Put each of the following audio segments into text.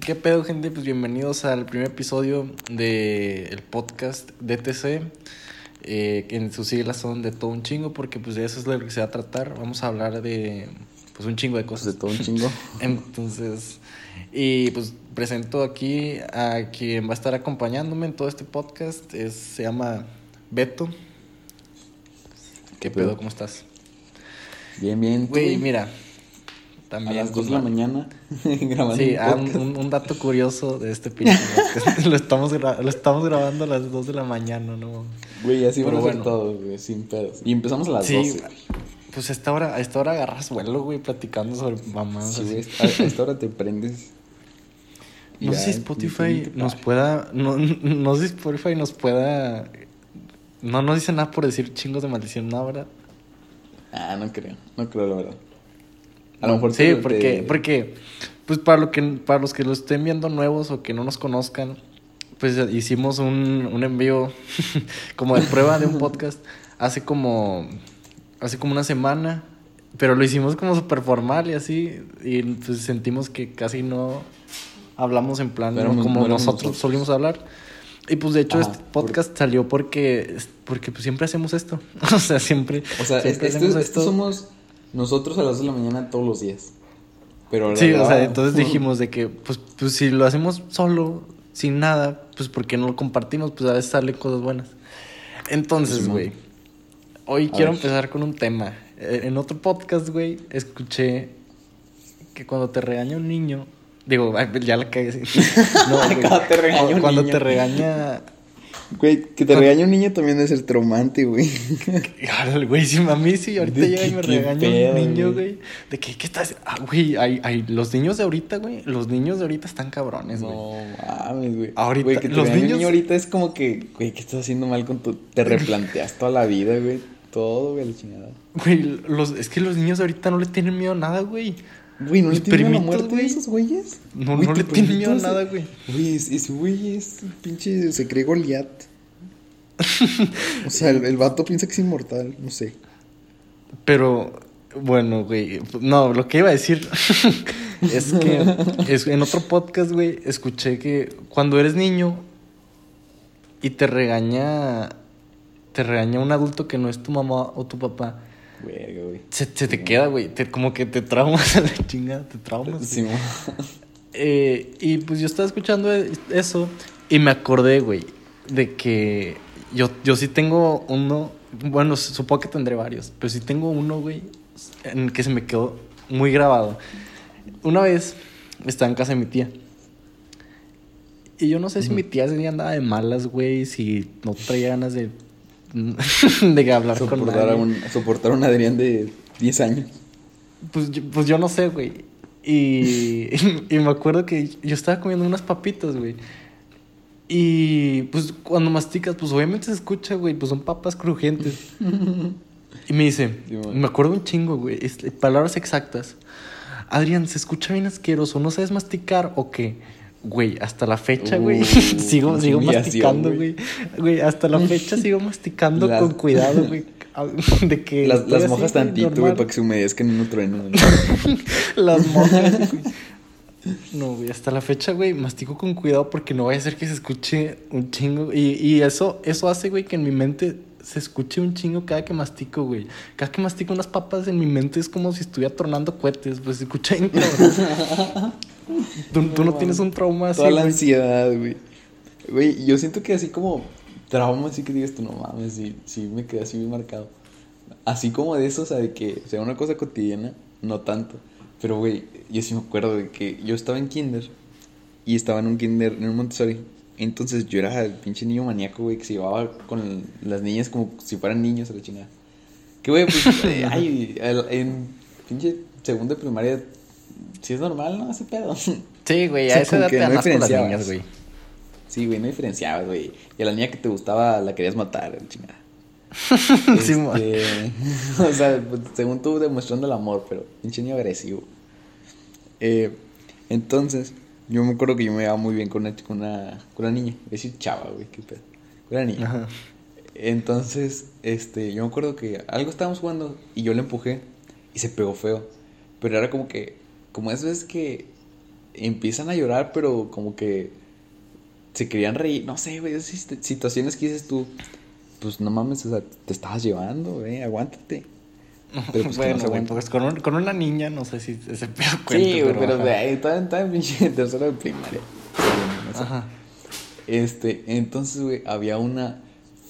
¿Qué pedo, gente? Pues bienvenidos al primer episodio del podcast DTC. Eh, que en sus siglas son de todo un chingo, porque pues de eso es lo que se va a tratar. Vamos a hablar de pues un chingo de cosas. De todo un chingo. Entonces, y pues presento aquí a quien va a estar acompañándome en todo este podcast. Es, se llama Beto. ¿Qué pedo? ¿Cómo estás? Bien, bien. Güey, mira. También a las 2 de la mañana grabando Sí, un ah, un, un dato curioso de este pinche podcast. lo, estamos lo estamos grabando a las 2 de la mañana, ¿no? Güey, así Pero bueno. todos, güey, sin pedos. Y empezamos a las Sí, 12. Pues a esta hora, a esta hora agarras vuelo, güey, platicando sobre mamás. Sí, así. a, esta hora te prendes. No sé si Spotify nos pueda. No, no sé si Spotify nos pueda. No nos dice nada por decir chingos de maldición, ¿no, verdad? Ah, no creo, no creo, la verdad. A lo mejor Sí, te- porque, porque, pues para, lo que, para los que lo estén viendo nuevos o que no nos conozcan, pues hicimos un, un envío como de prueba de un podcast hace como, hace como una semana, pero lo hicimos como súper formal y así, y pues sentimos que casi no hablamos en plan Pero como no nosotros nosotros. solimos hablar. Y pues de hecho Ajá, este podcast salió porque, porque pues siempre hacemos esto. o sea, siempre. O sea, siempre hacemos esto, esto somos nosotros a las 2 de la mañana todos los días. Pero Sí, o sea, entonces dijimos de que, pues, pues si lo hacemos solo, sin nada, pues ¿por qué no lo compartimos? Pues a veces salen cosas buenas. Entonces, güey, hoy A quiero ver. empezar con un tema. Eh, En otro podcast, güey, escuché que cuando te regaña un niño, digo, ya la cagué. No. Cuando te regaña un Cuando niño. te regaña... Güey, que te regañe un niño también debe ser traumante, güey. Órale, Güey, si a mí sí, ahorita llega y me regaña un niño, güey. De que, ¿qué estás? Ah, güey, hay, hay, los niños de ahorita, güey, los niños de ahorita están cabrones, güey. No mames, güey. Ahorita, Güey, que te los un niños- niño ahorita es como que, güey, ¿qué estás haciendo mal con tu. Te replanteas toda la vida, güey. Todo, güey, la chingada. Güey, los, es que los niños de ahorita no le tienen miedo a nada, güey. Güey, ¿no le tienen miedo a la muerte güey. esos güeyes? No, Güey, no le tienen miedo a nada, güey. Güey, es- ese güey es un pinche. Se cree Goliat. o sea, el, el vato piensa que es inmortal, no sé. Pero, bueno, güey. No, lo que iba a decir es que es- en otro podcast, güey, escuché que cuando eres niño y te regaña. Te regaña un adulto que no es tu mamá o tu papá. Verga, güey. Se, se te queda, güey. te- como que te traumas a la chingada, te traumas. Sí, Eh, y pues yo estaba escuchando e- eso y me acordé, güey, de que yo, yo sí tengo uno, bueno, supongo que tendré varios, pero sí tengo uno, güey, en el que se me quedó muy grabado. Una vez estaba en casa de mi tía. Y yo no sé si mi tía día andaba de malas, güey, si no traía ganas de, de hablar con soportar, a nadie. un, soportar a un Adrián de 10 años. Pues yo, pues yo no sé, güey. Y, y me acuerdo que yo estaba comiendo unas papitas, güey. Y pues cuando masticas, pues obviamente se escucha, güey, pues son papas crujientes. Y me dice, Sí, me acuerdo un chingo, güey, palabras exactas. Adrián, se escucha bien asqueroso, ¿no sabes masticar o qué? Güey, hasta la fecha, güey, Uh, sigo, sigo masticando, güey. güey. Hasta la fecha sigo masticando Las- con cuidado, güey. De que Las, las mojas tantito, güey, para que se humedezcan en un trueno. Las mojas, güey. No, güey, hasta la fecha, güey, mastico con cuidado porque no vaya a ser que se escuche un chingo. Y, y eso, eso hace, güey, que en mi mente se escuche un chingo cada que mastico, güey. Cada que mastico unas papas en mi mente es como si estuviera tronando cohetes, pues se escucha cabrón. ¿Tú, tú no tienes un trauma así, Toda la güey? ansiedad, güey. Güey, yo siento que así como trauma, así que digas tú, no mames, sí, sí me quedé así bien marcado. Así como de eso, o sea, de que, o sea, una cosa cotidiana, no tanto. Pero, güey, yo sí me acuerdo de que yo estaba en kinder y estaba en un kinder, en un Montessori. Entonces yo era el pinche niño maníaco, güey, que se llevaba con las niñas como si fueran niños a la chingada. Que, güey, pues, eh, ay, el- en pinche segundo de primaria, sí es normal, ¿no? Ese pedo. Sí, güey, a esa edad te no dan asco las niñas, güey. Sí, güey, no diferenciabas, güey. Y a la niña que te gustaba la querías matar, la chingada. Sí. Este, o sea, pues, según tú demostrando el amor, pero pinche niño agresivo. Eh, entonces, yo me acuerdo que yo me llevaba muy bien con una, con una, con una niña. A decir chava, güey, qué pedo. Con una niña. Ajá. Entonces, este, yo me acuerdo que algo estábamos jugando y yo le empujé y se pegó feo. Pero era como que, como esas veces que empiezan a llorar, pero como que se querían reír. No sé, güey, esas situaciones que dices tú, pues no mames, o sea, te estabas llevando, güey, aguántate. Pero pues bueno, güey, pues con, con, una niña no sé si ese pedo cuenta. Sí, güey, pero, de ahí está en pinche tercera de primaria. Ajá. Este, entonces, güey, había una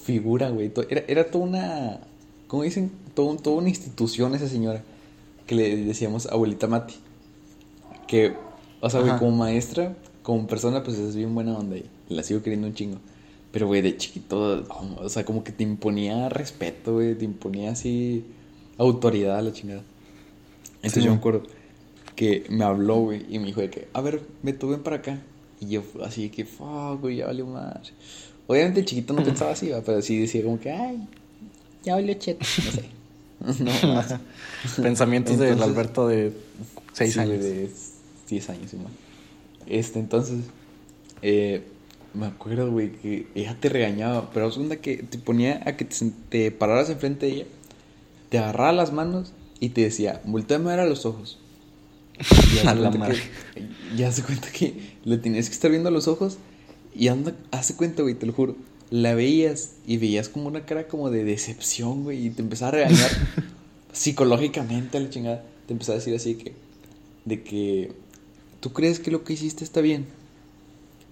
figura, güey. Era, era toda una, ¿cómo dicen? Todo, toda una institución esa señora que le decíamos abuelita Mati. Que, o sea, güey, como maestra, como persona, pues es bien buena onda y la sigo queriendo un chingo. Pero, güey, de chiquito, o sea, como que te imponía respeto, güey, te imponía así autoridad a la chingada. Entonces yo me acuerdo que me habló, güey, y me dijo de que, a ver, me tuve para acá. Y yo así que, fuck, güey, ya valió más. Obviamente el chiquito no pensaba así, pero sí decía como que, ay, ya valió cheto, no sé. no, más. Pensamientos del Alberto de 6 años. de 10 años, sí, Este, entonces, eh, me acuerdo, güey, que ella te regañaba, pero segunda que te ponía a que te, pararas enfrente de ella, te agarraba las manos y te decía, volteame a ver a los ojos. Y la madre. ya se cuenta que le tenías que estar viendo a los ojos y anda, hace cuenta, güey, te lo juro. La veías y veías como una cara como de decepción, güey, y te empezaba a regañar psicológicamente a la chingada. Te empezaba a decir así que, de que, ¿tú crees que lo que hiciste está bien?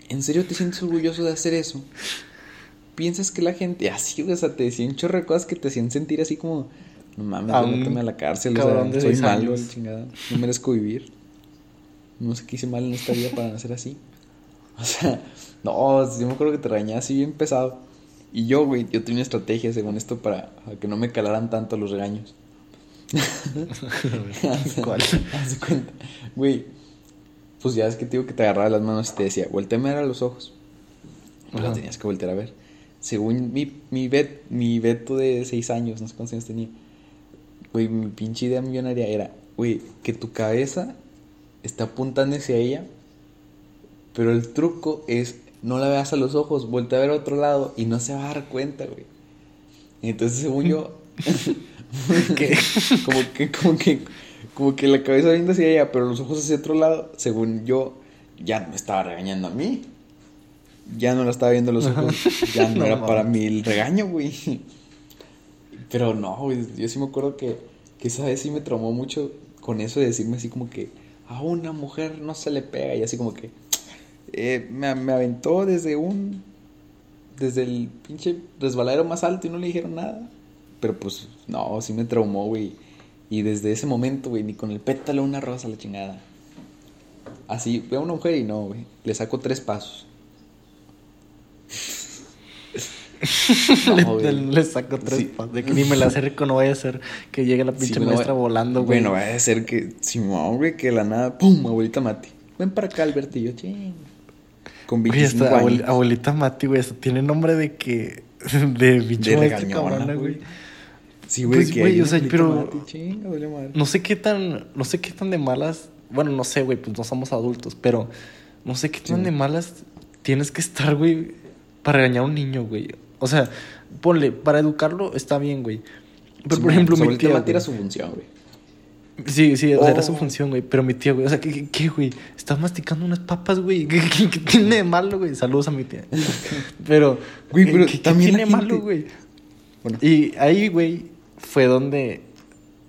¿En serio te sientes orgulloso de hacer eso? ¿Piensas que la gente, así, o sea, te decían un chorro de cosas que te hacían sentir así como, no mames, méteme a la cárcel, o sea, soy malo, chingada, no merezco vivir. No sé qué hice mal en esta vida para hacer así. O sea, no, yo me acuerdo que te regañaba así bien pesado. Y yo, güey, yo tenía una estrategia según esto para, que no me calaran tanto los regaños. ¿Cuál? Haz cuenta. Güey, pues ya es que te digo que te agarraba las manos y te decía, volteame a ver a los ojos. Pues lo tenías que voltear a ver. Según mi, mi, bet, mi veto de seis años, no sé cuántos años tenía. Güey, mi pinche idea millonaria era, güey, que tu cabeza está apuntando hacia ella, pero el truco es no la veas a los ojos, voltea a ver a otro lado y no se va a dar cuenta, güey. Entonces, según yo, como que, como que como que la cabeza viendo hacia ella, pero los ojos hacia otro lado, según yo, ya no me estaba regañando a mí. Ya no la estaba viendo los ojos, ya no, era para mí el regaño, güey. Pero no, yo sí me acuerdo que, que esa vez sí me traumó mucho con eso de decirme así como que a una mujer no se le pega y así como que eh, me, me aventó desde un desde el pinche resbaladero más alto y no le dijeron nada. Pero pues, no, sí me traumó, güey. Y desde ese momento, güey, ni con el pétalo una rosa la chingada. Así, veo a una mujer y no, güey. Le saco tres pasos. le, saco tres pasos. De que ni me la acerco, no vaya a ser que llegue la pinche maestra volando, güey. Bueno, vaya a ser que, Simón, güey, que la nada, pum, abuelita Mati. Ven para acá, Albertillo, ching. Con 25 abuelita Mati, güey, eso tiene nombre de que. De bicho de cabrona, güey. Sí, güey, pues, güey, o sea, pero no sé qué tan, no sé qué tan de malas, bueno, no sé, güey, pues no somos adultos, pero no sé qué tan de malas tienes que estar, güey, para regañar a un niño, güey. O sea, ponle, para educarlo está bien, güey. Pero por ejemplo, mi tía era su función, güey. Sí, sí, era su oh. función, güey. Pero mi tía, güey, o sea, ¿qué, qué, güey? Estás masticando unas papas, güey. ¿Qué, tiene de malo, güey? Saludos a mi tía. Pero, güey, pero ¿qué, también tiene de malo, güey? Bueno. Y ahí, güey, fue donde,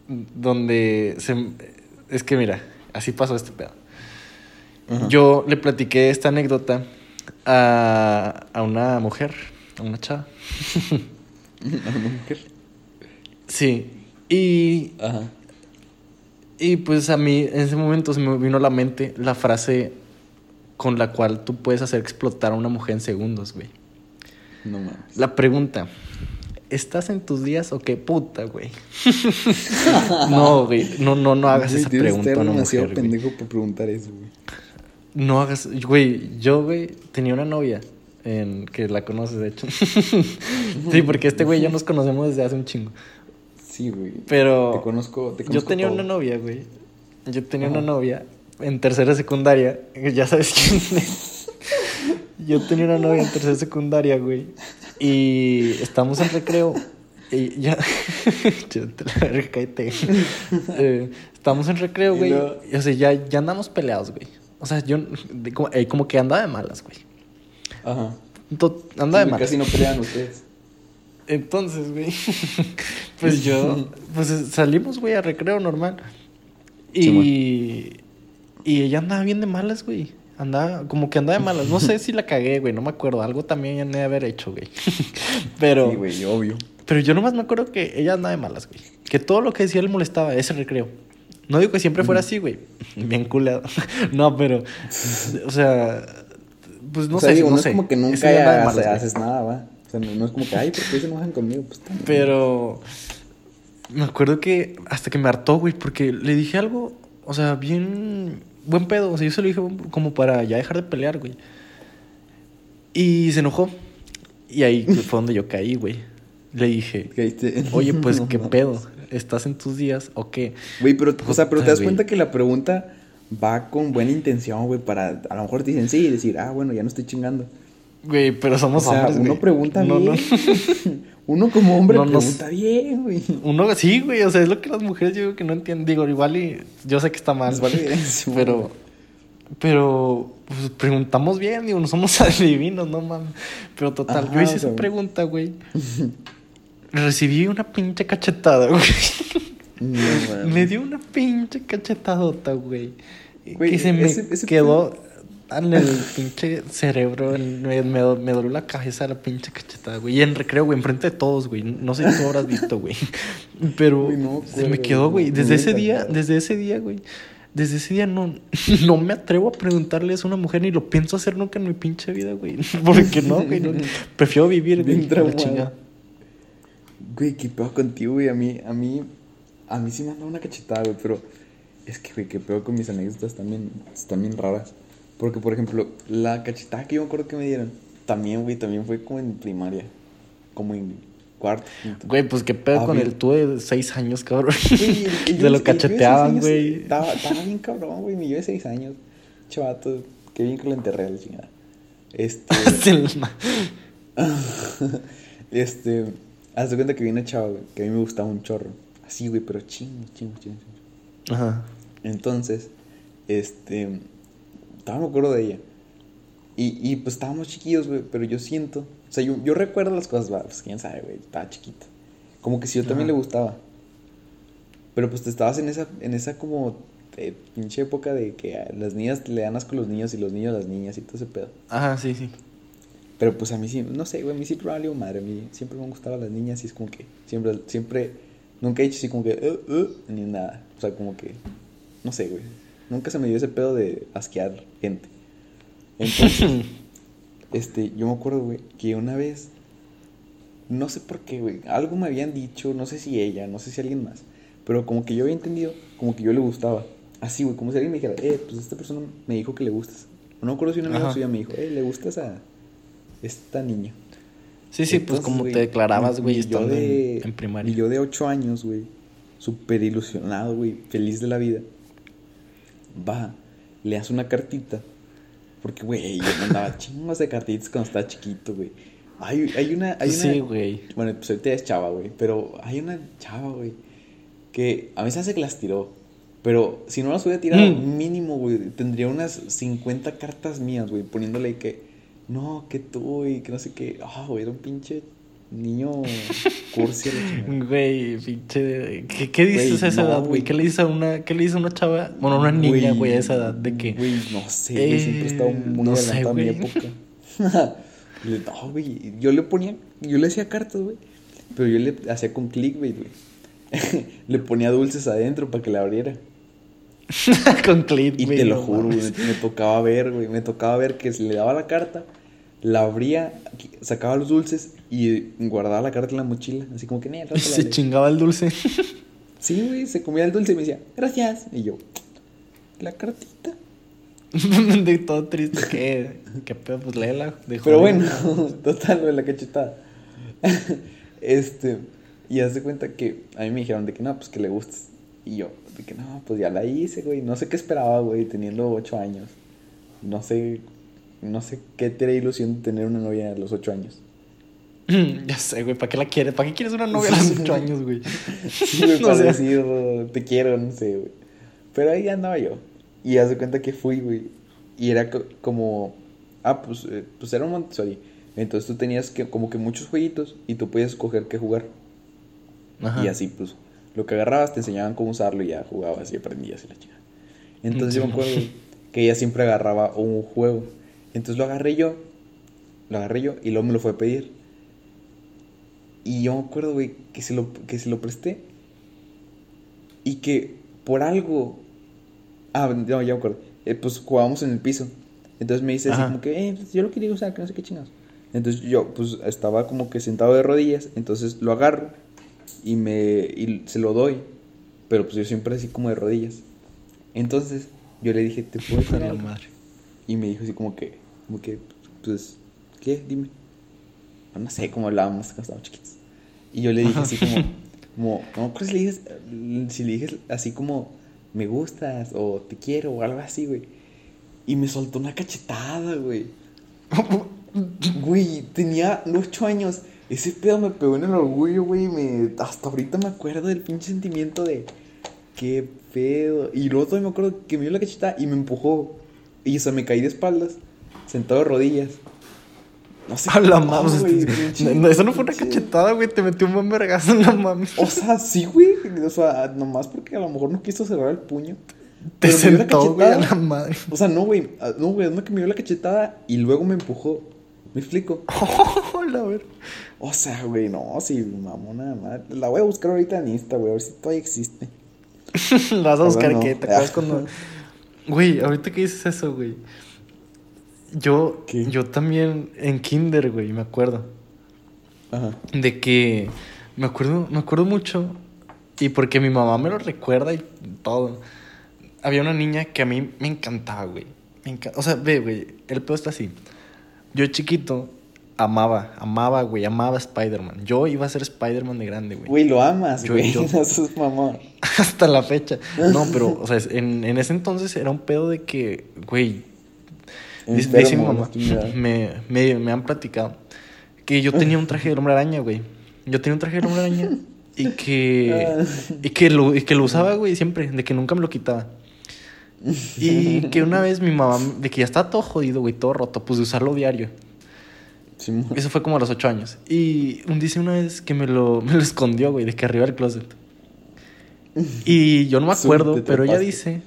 donde se, es que mira, así pasó este pedo. Yo le platiqué esta anécdota a, a una mujer, una chava. ¿A una mujer? Sí. Y. Ajá. Y pues a mí en ese momento se me vino a la mente la frase con la cual tú puedes hacer explotar a una mujer en segundos, güey. No mames. La pregunta, ¿estás en tus días o qué puta, güey? no, güey, no, no, no hagas esa pregunta a una mujer, pendejo por preguntar eso, güey. No hagas, güey, yo, güey, tenía una novia en, que la conoces, de hecho. sí, porque este güey ya nos conocemos desde hace un chingo. Sí, güey. Pero te conozco, te conozco yo tenía una novia, güey. Yo tenía una novia en tercera secundaria, ya sabes quién es. yo tenía una novia en tercera secundaria, güey. Y estamos en recreo. Y ya. Yo te la eh, estamos en recreo, güey. O sea, ya, ya andamos peleados, güey. O sea, yo de- como, eh, como que andaba de malas, güey. Ajá. To- Andaba Sí, de malas. Casi no pelean ustedes. Entonces, güey, pues yo, pues salimos, güey, a recreo normal. Y, y ella andaba bien de malas, güey. Andaba, como que andaba de malas. No sé si la cagué, güey, no me acuerdo. Algo también ya no de haber hecho, güey. Pero, Sí, güey, obvio. pero yo nomás me acuerdo que ella andaba de malas, güey. Que todo lo que decía le molestaba, ese recreo. No digo que siempre fuera así, güey. Bien culeado. no, pero, o sea, pues no o sea, sé, digo, no no sé. es como que nunca de haces, nada, va. O sea, no, no es como que, ay, ¿por qué se enojan conmigo? Pues también. Pero me acuerdo que hasta que me hartó, güey, porque le dije algo, o sea, bien buen pedo. O sea, yo se lo dije como para ya dejar de pelear, güey. Y se enojó. Y ahí fue donde yo caí, güey. Le dije, oye, pues, ¿qué pedo? ¿Estás en tus días o qué? Güey, pero, o sea, pero te das cuenta que la pregunta va con buena intención, güey, para a lo mejor te dicen sí y decir, ah, bueno, ya no estoy chingando. Güey, pero O somos sea, hombres, uno güey. pregunta No, bien. no. uno como hombre No nos- pregunta bien, güey. Uno, sí, güey, o sea, es lo que las mujeres yo digo que no entienden. Digo, igual y yo sé que está mal. Vale pero, pero, pues preguntamos bien, digo, no somos adivinos, no mames. Pero total, Ajá, yo hice o sea, esa pregunta, güey. Recibí una pinche cachetada, güey. No, me dio una pinche cachetadota, güey. Güey, que se me ese- ese quedó en el pinche cerebro, en- me, me, me dolió la cabeza la pinche cachetada, güey. Y en recreo, güey, enfrente de todos, güey. No sé si tú habrás visto, güey. Pero Güey, no me se me acuerdo, quedó, güey. Desde no ese me día, desde ese día, güey. Desde ese día no, no me atrevo a preguntarle eso a una mujer ni lo pienso hacer nunca en mi pinche vida, güey. Porque no, güey. Prefiero vivir Bien güey, la chingada. Güey, qué pedo contigo, güey. A mí, a mí, a mí sí me han dado una cachetada, güey, pero es que, güey, qué pedo con mis anécdotas también, están bien raras. Porque, por ejemplo, la cachetada que yo me acuerdo que me dieron, también, güey, también fue como en primaria, como en cuarto. quinto. Güey, pues qué pedo A con el tú de seis años, cabrón. Güey, el- el yo Se de- lo cacheteaban, güey. Estaba, estaba bien cabrón, güey, yo de seis años, chavato, qué bien que lo enterré a la chingada. Este... Este, haz de cuenta que vi una chava, güey, que a mí me gustaba un chorro. Así, güey, pero chingo, chingo, chingo. Ajá. Entonces, este, estaba me acuerdo de ella. Y, y pues estábamos chiquillos, güey, pero yo siento, o sea, yo, yo recuerdo las cosas, pues quién sabe, güey, estaba chiquito. Como que si yo también Ajá. le gustaba. Pero pues te estabas en esa, en esa como eh, pinche época de que las niñas le dan asco a los niños y los niños a las niñas y todo ese pedo. Ajá, sí, sí. Pero pues a mí sí, no sé, güey, a mí siempre me valió madre, a mí siempre me han gustado las niñas y es como que siempre, siempre, nunca he dicho así como que, uh, uh, ni nada. O sea, como que, no sé, güey, nunca se me dio ese pedo de asquear gente. Entonces, este, yo me acuerdo, güey, que una vez, no sé por qué, güey, algo me habían dicho, no sé si ella, no sé si alguien más, pero como que yo había entendido, como que yo le gustaba. Así, güey, como si alguien me dijera, eh, pues esta persona me dijo que le gustas. No me acuerdo si una amiga Ajá. suya me dijo, eh, le gustas a esta niña. Sí, sí, pues como güey, te declarabas, güey, estando de- en, en primaria. mi yo de 8 años, güey, súper ilusionado, güey, feliz de la vida. Va, le hace una cartita. Porque, güey, yo mandaba chingos de cartitas cuando estaba chiquito, güey. Hay, hay una. Hay Sí, una güey. bueno, pues ahorita es chava, güey. Pero hay una chava, güey, que a mí se hace que las tiró. Pero si no las hubiera tirado, Mm. mínimo, güey, tendría unas 50 cartas mías, güey, poniéndole que, no, que tú y que no sé qué. Ah, güey, era un pinche niño cursi. Güey, pinche. ¿Qué, qué dices a esa no, edad, güey? ¿Qué le dices a una, qué le dices a una chava? Bueno, a una niña, güey, a esa edad de que. Güey, no sé, güey, siempre he estado Eh, muy no adelantado a mi época. No, güey, yo le ponía, yo le hacía cartas, güey. Pero yo le hacía con clickbait, güey. le ponía dulces adentro para que la abriera. Con clip, Y güey, te lo juro, güey, me tocaba ver, güey, me tocaba ver que se le daba la carta, la abría, sacaba los dulces y guardaba la carta en la mochila, así como que, "Nee, al rato se leo". chingaba el dulce. Sí, güey, se comía el dulce y me decía, gracias. Y yo, la cartita. de todo triste. ¿Qué? ¿Qué pedo? Pues léela. de Pero bueno, total, güey, la cachetada. este, y haz de cuenta que a mí me dijeron de que no, pues que le gustas. Y yo, de que no, pues ya la hice, güey. No sé qué esperaba, güey, teniendo ocho años. No sé, no sé qué te era ilusión de tener una novia a los ocho años. ya sé, güey. ¿Para qué la quieres? ¿Para qué quieres una novia a los 8 años, güey? Sí, güey, O para sea, decir, te quiero, no sé, güey. Pero ahí andaba yo. Y haz de cuenta que fui, güey. y era co- como, ah, pues, eh, pues era un Montessori. Entonces tú tenías que, como que muchos jueguitos y tú podías escoger qué jugar. Ajá. Y así, pues, lo que agarrabas te enseñaban cómo usarlo y ya jugabas y aprendías y la chica. Entonces yo me acuerdo que ella siempre agarraba un juego. Entonces lo agarré yo, lo agarré yo y luego me lo fue a pedir. Y yo me acuerdo, güey, que se lo, que se lo presté. Y que por algo... Ah, no, ya me acuerdo. Eh, pues jugábamos en el piso. Entonces me dice así como que, eh, pues, yo lo quería usar, que no sé qué chingados. Entonces yo, pues, estaba como que sentado de rodillas. Entonces lo agarro y me y se lo doy. Pero pues yo siempre así como de rodillas. Entonces yo le dije, ¿te puedo A decir la algo?" madre. Y me dijo así como que, como que, pues, ¿qué? Dime. No sé cómo hablábamos cuando estábamos chiquitos. Y yo le dije así como, como, no acuerdo si le dije, si le dije así como, me gustas o te quiero o algo así, güey. Y me soltó una cachetada, güey. Güey, tenía ocho años. Ese pedo me pegó en el orgullo, güey. Me... Hasta ahorita me acuerdo del pinche sentimiento de. Qué pedo. Y luego todavía me acuerdo que me dio la cachetada y me empujó. Y o sea, me caí de espaldas, sentado de rodillas. No sé. A la güey, este- pinche- no, eso no fue una cachetada, güey. Te metió un buen vergazo, no mames. O sea, sí, güey. O sea, nomás porque a lo mejor no quiso cerrar el puño. Te Pero la sentó, güey, a la madre. O sea, no, güey. ah, No, güey, no que me dio la cachetada y luego me empujó. ¿Me explico? Hola, a ver. O sea, güey, no, sí, mamona madre. La voy a buscar ahorita en Insta, güey, a ver si todavía existe. La vas a buscar no. que te acuerdas cuando. Güey, ahorita que dices eso, güey. Yo, ¿Qué? yo también en Kinder, güey, me acuerdo. Ajá. De que me acuerdo, me acuerdo mucho. Y porque mi mamá me lo recuerda y todo. Había una niña que a mí me encantaba, güey. Me enca- O sea, ve, güey, el pedo está así. Yo chiquito amaba, amaba, güey, amaba a Spider-Man. Yo iba a ser Spider-Man de grande, güey. Güey, lo amas, Yo- güey. yo- Eso es mamón. Hasta la fecha. No, pero, o sea, en, en ese entonces era un pedo de que, güey, dice, dice mi mamá, me, me, me han platicado que yo tenía un traje del hombre araña, güey. Yo tenía un traje del hombre araña y que, y que, lo, y que lo usaba, güey, siempre, de que nunca me lo quitaba. Y que una vez mi mamá, de que ya estaba todo jodido, güey, todo roto, pues de usarlo diario. Simón. Eso fue como a los ocho años. Y un dice una vez que me lo, me lo escondió, güey, de que arriba del closet. Y yo no me acuerdo, pero ella dice.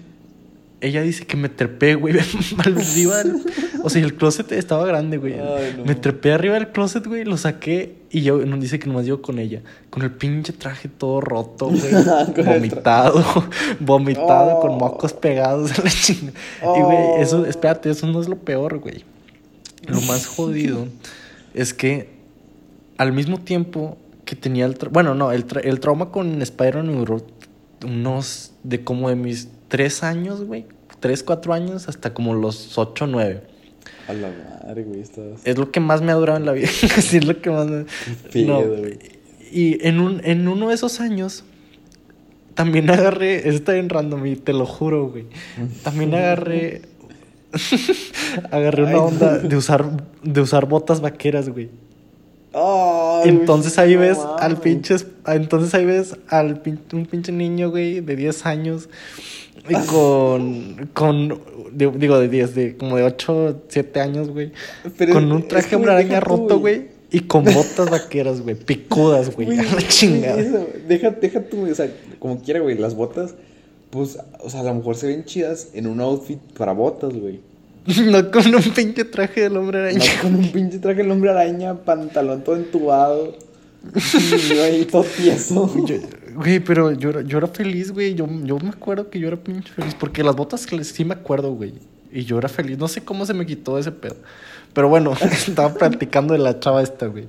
Ella dice que me trepé, güey, arriba del- O sea, el closet estaba grande, güey. Ay, no. Me trepé arriba del closet, güey, lo saqué y yo nos dice que nomás llego con ella. Con el pinche traje todo roto, güey. Vomitado, vomitado, con Oh. mocos pegados a la chinga. Y, güey, eso, Oh. espérate, eso no es lo peor, güey. Lo más jodido es que al mismo tiempo que tenía el... tra- bueno, no, el, tra- el trauma con Spider-Man unos... de como de mis tres años, güey. Tres, cuatro años hasta como los ocho, nueve. A la madre, güey, estás. Es lo que más me ha durado en la vida. sí, es lo que más me... pedo, No, güey. Y en, un, en uno de esos años... También agarré... Está bien random y te lo juro, güey. También agarré... agarré una onda de usar, de usar botas vaqueras, güey. Ay, Entonces ahí ves al pinche, entonces ahí ves al pin- un pinche niño, güey, de 10 años y con, con, digo de 10, de como de 8, 7 años, güey, Pero con un traje hombre roto, güey, y con botas vaqueras, güey, picudas, güey, a la chingada. eso, deja, deja tú, o sea, como quiera, güey, las botas, pues, o sea, a lo mejor se ven chidas en un outfit para botas, güey. No con un pinche traje del hombre araña. No con un pinche traje el hombre araña, pantalón todo entubado, y yo ahí todo tieso. Yo- Güey, pero yo, era- yo era feliz, güey. Yo, yo me acuerdo que yo era pinche feliz. Porque las botas sí me acuerdo, güey. Y yo era feliz. No sé cómo se me quitó ese pedo. Pero bueno, estaba platicando de la chava esta, güey.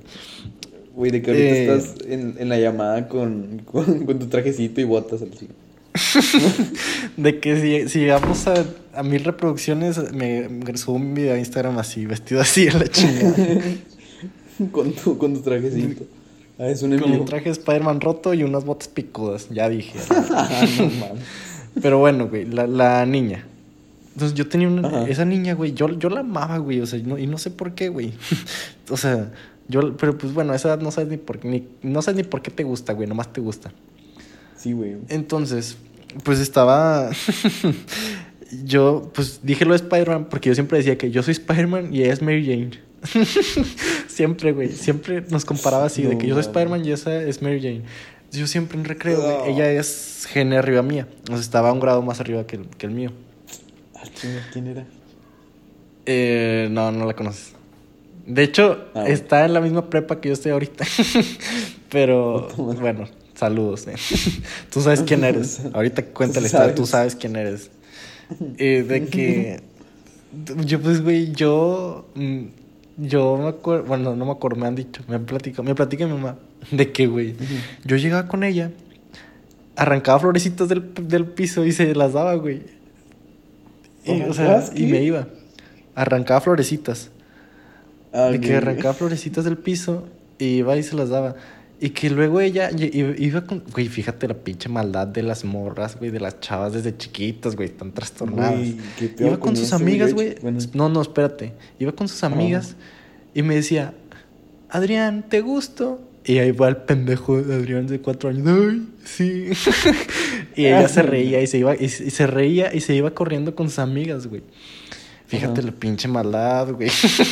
Güey, de que ahorita Eh. estás en, en la llamada con, con, con tu trajecito y botas al. De que si, si llegamos a, a mil reproducciones, me, me subo un video a Instagram así, vestido así en la chingada. Con tu, con tu trajecito. Ah, es un con un traje de Spider-Man roto y unas botas picudas. Ya dije. Ah, no. Pero bueno, güey, la, la niña. Entonces yo tenía una... Ajá. Esa niña, güey, yo, yo la amaba, güey. O sea, no- y no sé por qué, güey. o sea, yo... Pero pues bueno, a esa edad no sabes ni por qué... Ni, no sabes ni por qué te gusta, güey. Nomás te gusta. Sí, güey. Entonces, pues estaba... yo, pues dije lo de Spider-Man porque yo siempre decía que yo soy Spider-Man y ella es Mary Jane. siempre, güey. Siempre nos comparaba así, de que yo soy Spider-Man y esa es Mary Jane. Yo siempre en recreo. Ella es gene arriba mía. O sea, estaba un grado más arriba que el, que el mío. Ah, ¿Quién era? Eh, no, no la conoces. De hecho, Ah, bueno. está en la misma prepa que yo estoy ahorita. Pero, bueno, saludos. eh. Tú sabes quién eres. Ahorita cuenta la historia, tú sabes quién eres. Eh, de que. Yo, pues, güey, yo. Yo me acuerdo. Bueno, no me acuerdo, me han dicho. Me han platicado. Me platica mi mamá. De que, güey. Yo llegaba con ella. Arrancaba florecitas del, del piso y se las daba, güey. Y, o sea, ¿Arrancabas y me iba. Arrancaba florecitas. De que arrancaba florecitas del piso y iba y se las daba. Y que luego ella iba con... Güey, fíjate la pinche maldad de las morras, güey, de las chavas desde chiquitas, güey, están trastornadas. Güey, Iba con con sus amigas, güey. bueno. No, no, espérate. Iba con sus amigas y me decía, Adrián, ¿te gusto? Y ahí va el pendejo de Adrián de cuatro años. Ay, sí. y ella se reía y se iba, y, y se reía y se iba corriendo con sus amigas, güey. Fíjate Ajá. la pinche maldad, güey.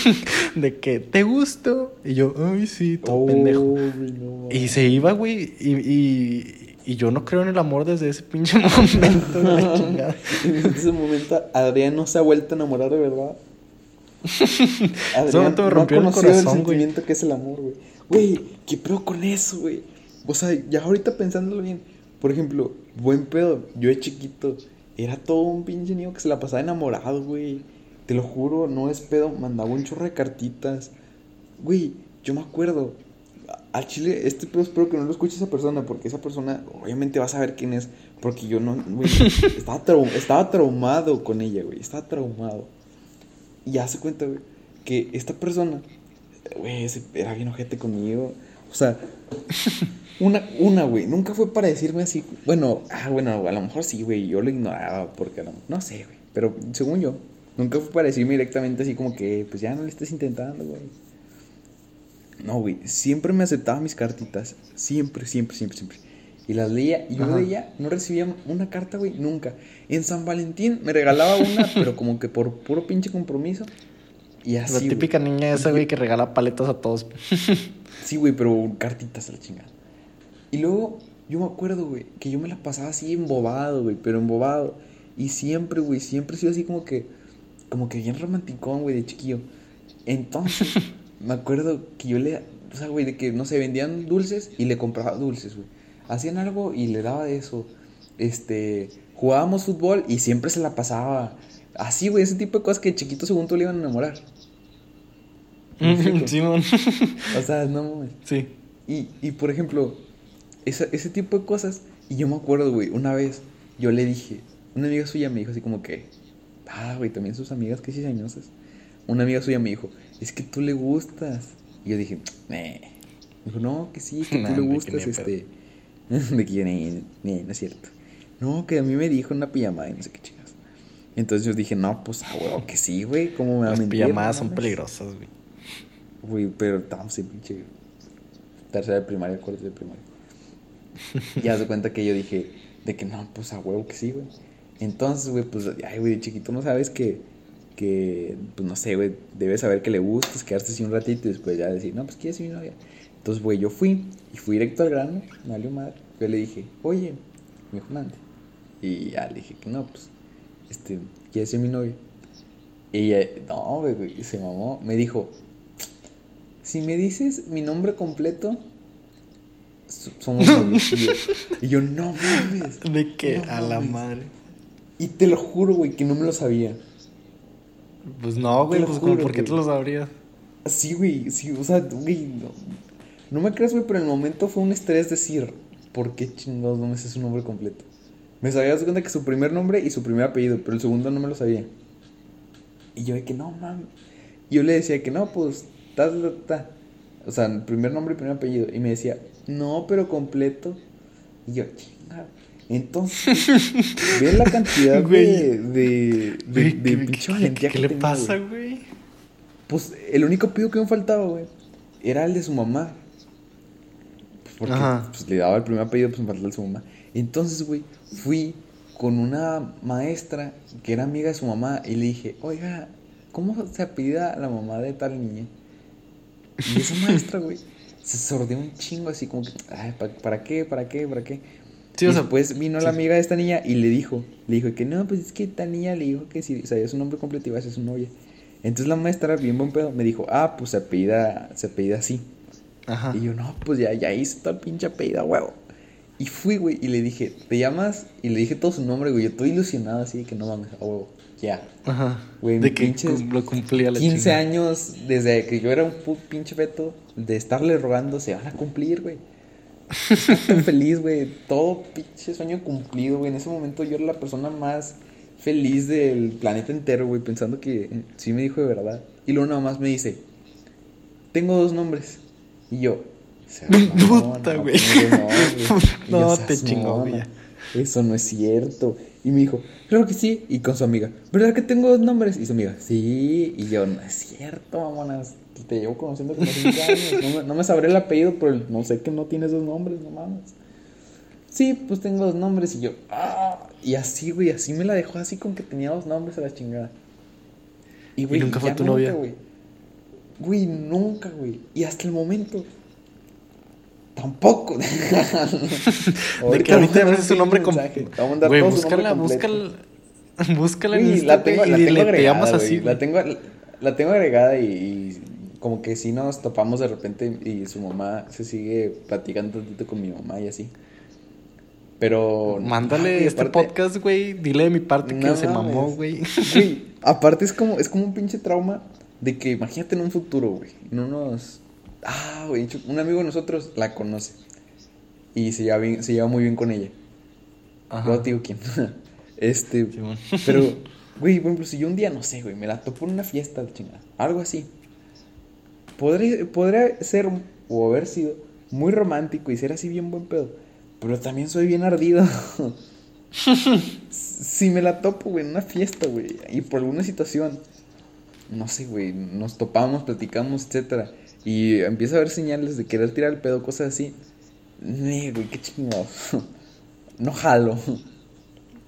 de que te gusto. Y yo, ay, sí, todo Oh, pendejo. güey, no, Y se iba, güey. Y, y, y yo no creo en el amor desde ese pinche momento, güey, la chingada. En ese momento, Adrián no se ha vuelto a enamorar de verdad. Momento me no ha rompió el corazón, güey. sentimiento que es el amor, güey. Güey, ¿qué pedo con eso, güey? O sea, ya ahorita pensándolo bien. Por ejemplo, buen pedo. Yo de chiquito era todo un pinche niño que se la pasaba enamorado, güey. Te lo juro, no es pedo. Mandaba un chorro de cartitas. Güey, yo me acuerdo. Al chile, este pedo espero que no lo escuche esa persona, porque esa persona obviamente va a saber quién es. Porque yo no, güey, estaba, trau- estaba traumado con ella, güey. Estaba traumado. Y ya se cuenta, güey, que esta persona, güey, era bien ojete conmigo. O sea, una, una, güey, nunca fue para decirme así. Bueno, ah, bueno, a lo mejor sí, güey, yo lo ignoraba porque lo- no sé, güey. Pero según yo, nunca fue para decirme directamente así como que, pues ya no le estés intentando, güey. No, güey, siempre me aceptaba mis cartitas. Siempre, siempre, siempre, siempre. Y las leía. Y yo Ajá. de ella no recibía una carta, güey, nunca. En San Valentín me regalaba una, pero como que por puro pinche compromiso. Y así. La güey. típica niña esa, güey, que regala paletas a todos. Sí, güey, pero cartitas a la chingada. Y luego, yo me acuerdo, güey, que yo me la pasaba así embobado, güey, pero embobado. Y siempre, güey, siempre he sido así como que, como que bien romanticón, güey, de chiquillo. Entonces, me acuerdo que yo le, o sea, güey, de que, no sé, vendían dulces y le compraba dulces, güey. Hacían algo y le daba de eso. Este, jugábamos fútbol y siempre se la pasaba. Así, güey, ese tipo de cosas que chiquito según tú le iban a enamorar. Simón. O sea, no mames. sí. Y, y por ejemplo, esa- ese tipo de cosas. Y yo me acuerdo, güey, una vez yo le dije, una amiga suya me dijo así como que, ah, güey, también sus amigas que cizañosas. Una amiga suya me dijo, es que tú le gustas. Y yo dije, meh. Me dijo, no, que sí, que Nah, tú le gustas, ni este. de que yo, "Nee, nee, no es cierto. No, que a mí me dijo una pijamada y no sé qué chingas. Entonces yo dije, no, pues, ah, güey, que sí, güey, ¿cómo me va a Las mentir? pijamadas No son mames". peligrosas, güey. Güey, pero estábamos en pinche tercera de primaria, cuarta de primaria. ya se cuenta que yo dije, de que no, pues a huevo que sí, güey. Entonces, güey, pues, ay, güey, de chiquito no sabes que, que, pues no sé, güey, debes saber que le gustas, quedarte así un ratito y después ya decir, no, pues quieres ser mi novia. Entonces, güey, yo fui y fui directo al grano, me valió madre. Yo le dije, oye, me dijo, mande. Y ya le dije que no, pues, este, ¿quieres ser mi novia? Y ella, no, güey, se mamó. Me dijo, si me dices mi nombre completo, so- somos novios. Y yo- no mames. De No a la madre. Y te lo juro, güey, que no me lo sabía. Pues no, güey, pues como por qué te lo sabrías. Sí, güey, sí, o sea, güey, no, no me creas, güey, pero en el momento fue un estrés decir, ¿por qué chingados no me sé su nombre completo? Me sabía das cuenta que su primer nombre y su primer apellido, pero el segundo no me lo sabía. Y yo de que no, mames. Y yo le decía que no, pues, ta, ta, ta. O sea, primer nombre y primer apellido. Y me decía, no, pero completo. Y yo, chinga. Entonces, ve la cantidad de, de, de, de ¿qué- pinche valentía ¿Qué que le tenía, pasa, güey. Pues el único pido que me faltaba, güey, era el de su mamá. Pues, porque pues, le daba el primer apellido, pues me faltaba el de su mamá. Entonces, güey, fui con una maestra que era amiga de su mamá y le dije, oiga, ¿cómo se apellida la mamá de tal niña? Y esa maestra, güey, se sordeó un chingo así como que, ay, ¿para, para qué? ¿Para qué? ¿Para qué? Sí, o sea, después vino la amiga de esta niña y le dijo, le dijo que no, pues es que esta niña le dijo que si sabía su nombre completo iba a ser su novia. Entonces la maestra, bien buen pedo, me dijo, ah, pues se apellida, se apellida así. Ajá. Y yo, no, pues ya, ya hice todo el pinche apellido, huevo. Y fui, güey, y le dije, ¿te llamas? Y le dije todo su nombre, güey. Yo estoy ilusionado así de que no mames, a huevo. Ya. Ajá. Güey, de que lo cumplía la 15 chingada. años desde que yo era un pinche feto, de estarle rogando, se van a cumplir, güey. Feliz, güey. Todo pinche sueño cumplido, güey. En ese momento yo era la persona más feliz del planeta entero, güey. Pensando que sí me dijo de verdad. Y luego nada más me dice, tengo dos nombres. Y yo, "Seas mamona, Puta, no te chingó, güey. Eso no es cierto. Y me dijo, claro que sí. Y con su amiga, ¿verdad que tengo dos nombres? Y su amiga, sí. Y yo, no es cierto, mamonas. Te llevo conociendo como cinco años. No me, no me sabré el apellido, pero no sé que no tienes dos nombres, no mames. Sí, pues tengo dos nombres. Y yo, ah. Y así, güey, así me la dejó así con que tenía dos nombres a la chingada. Y, güey, nunca fue tu novia? güey. Güey, nunca, güey. Y hasta el momento. Tampoco. De que ahorita me haces un nombre con. Güey, búscala, búscala. Búscala en Güey, Insta, la tengo, güey, la y tengo te agregada, güey. así, La tengo, la tengo agregada y, y como que si nos topamos de repente y su mamá se sigue platicando tantito con mi mamá y así. Pero... Mándale este podcast, güey. Dile de mi parte que No se mamó, güey. Güey, aparte es como, es como un pinche trauma de que imagínate en un futuro, güey. No nos. Ah, güey, un amigo de nosotros la conoce. Y se lleva, bien, se lleva muy bien con ella. Ajá. No te digo quién. este. Pero, güey, por ejemplo, si yo un día, no sé, güey, me la topo en una fiesta, chingada. Algo así. Podría, podría ser o haber sido muy romántico y ser así bien buen pedo. Pero también soy bien ardido. si me la topo, güey, en una fiesta, güey, y por alguna situación, no sé, güey, nos topamos, platicamos, etcétera, y empieza a haber señales de querer tirar el pedo, cosas así. Nee, güey, qué chingado. no jalo.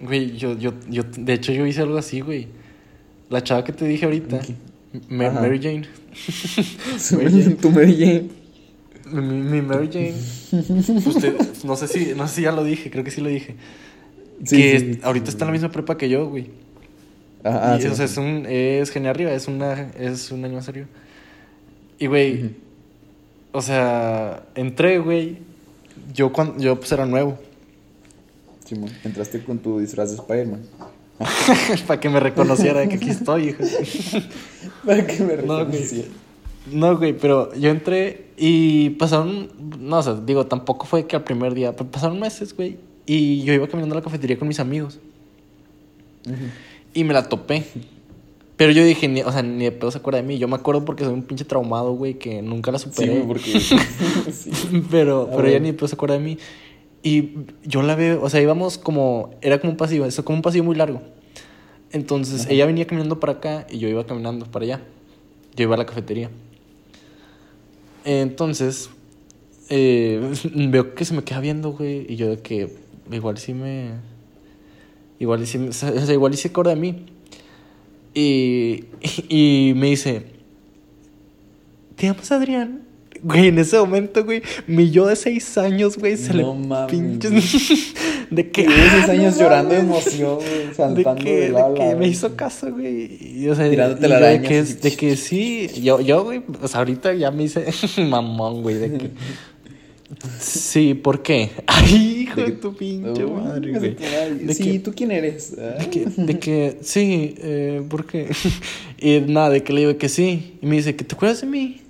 Güey, yo, yo, yo, de hecho, yo hice algo así, güey. La chava que te dije ahorita. Ma- Ajá. Mary Jane. Mary Jane. tu Mary Jane. Mi, mi Mary Jane. Usted, no sé si, no sé si ya lo dije, creo que sí lo dije. Sí, que sí, ahorita sí, está en la misma prepa que yo, güey. Ah, ah, y, o sea, es un, es genial arriba, es una, es un año más arriba. Y, güey, o sea, entré, güey. Yo cuando, yo pues era nuevo. Simón, entraste con tu disfraz de Spider-Man. Para que me reconociera que aquí estoy, hijo. Para que me reconociera. No, güey, pero yo entré y pasaron, no, o sea, digo, tampoco fue que al primer día, pero pasaron meses, güey, y yo iba caminando a la cafetería con mis amigos Ujú. y me la topé. Pero yo dije, ni, o sea, ni de pedo se acuerda de mí. Yo me acuerdo porque soy un pinche traumado, güey, que nunca la Sí, superé. güey, porque. sí. pero, pero ella bueno. ni de pedo se acuerda de mí. Y yo la veo, o sea, íbamos como, era como un pasillo, eso como un pasillo muy largo. Entonces, Ajá. ella venía caminando para acá y yo iba caminando para allá. Yo iba a la cafetería. Entonces, eh, veo que se me queda viendo, güey, y yo de que igual sí me... Igual sí, me- o sea, igual sí se acuerda de mí. Y, y me dice, ¿te llamas Adrián? Güey, en ese momento, güey, mi yo de seis años, güey, se No le mames, pinches... de que... Y esos "Ah, no años llorando de mames". emoción, güey, De saltando que, de de que me hizo caso, güey. Y, o sea, Tirándote y la yo de araña, que, así. de que sí. Yo, yo, güey, pues ahorita ya me hice mamón, güey. De que. Sí, ¿por qué? Ay, hijo De de, tu pinche Uy, madre, de güey. De Sí, que- ¿tú quién eres? Ah. De que, de que, sí, eh, ¿por qué? Y nada, de que le digo que sí. Y me dice, ¿que te acuerdas de mí?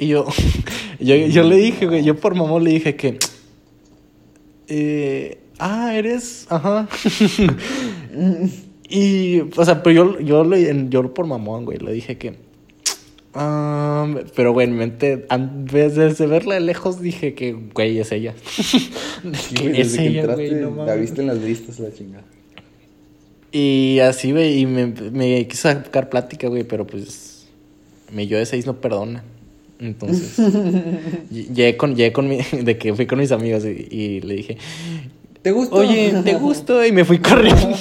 Y yo, yo, yo le dije, güey, yo por mamón le dije que, eh, ah, eres, ajá. y, o sea, pero yo, yo, le, yo por mamón, güey, le dije que, ah, pero, güey, en mi mente, en vez de verla de lejos, dije que, güey, es ella. Sí, es que ella, entraste, güey, no la viste en las listas, la chingada. Y así, güey, y me, me quiso sacar plática, güey, pero pues mi yo de seis no perdona. Entonces, ll- llegué con, llegué con mi, de que fui con mis amigos y, y le dije, ¿Te gustó? Oye, ¿te gustó? Y me fui corriendo.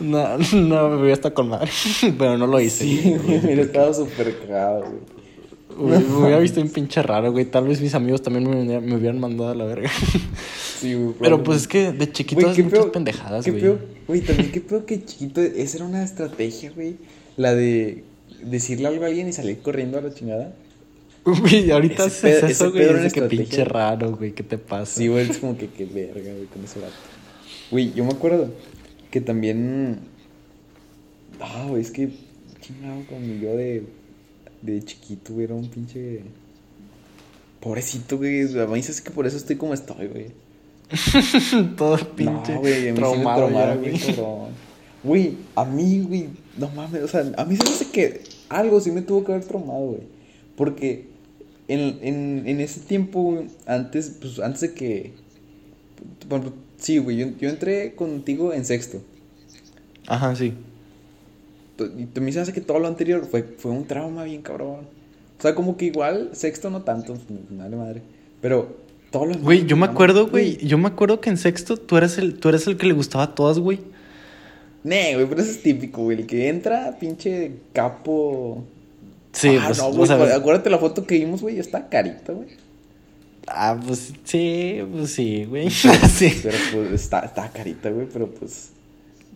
no, no, me voy hasta con madre. Pero no lo hice. Sí, mira, estaba súper cagado, güey. Me hubiera visto un pinche raro, güey. Tal vez mis amigos también me, hubieran- me hubieran mandado a la verga. Sí, güey. Pero pues es que de chiquito Güey, qué muchas feo- pendejadas, qué güey. feo- Güey, también qué peor que chiquito. Esa era una estrategia, güey. La de decirle algo a alguien y salir corriendo a la chingada. Güey, ahorita Ese haces pedo- eso, güey. Es que pinche raro, güey. ¿Qué te pasa? Sí, güey, es como que qué verga, güey, con ese vato. Güey, yo me acuerdo que también. Ah, güey, es que. Chingado, cuando yo de. De chiquito, güey, era un pinche. Pobrecito, güey. A mí se que por eso estoy como estoy, güey. Todo pinche No, güey, a mí sí me traumado traumaron, güey, güey. cabrón. Güey, a mí, güey, no mames, o sea, a mí se me hace que algo sí me tuvo que haber traumado, güey. Porque en, en, en ese tiempo, güey, antes, pues, antes de que... ejemplo, sí, güey, yo, yo entré contigo en sexto. Ajá, sí. Y a mí se me hace que todo lo anterior fue, fue un trauma bien cabrón. O sea, como que igual, sexto no tanto, madre madre. Pero todo lo Güey, yo me acuerdo, güey. Yo me acuerdo que en sexto tú eres el, tú eres el que le gustaba a todas, güey. Nee, güey, pero eso es típico, güey. El que entra, pinche capo. Sí, ah, pues, no, güey. sea, acuérdate la foto que vimos, güey. Está carita, güey. Ah, pues sí, pues sí, güey. sí. Pero pues está, está carita, güey. Pero pues.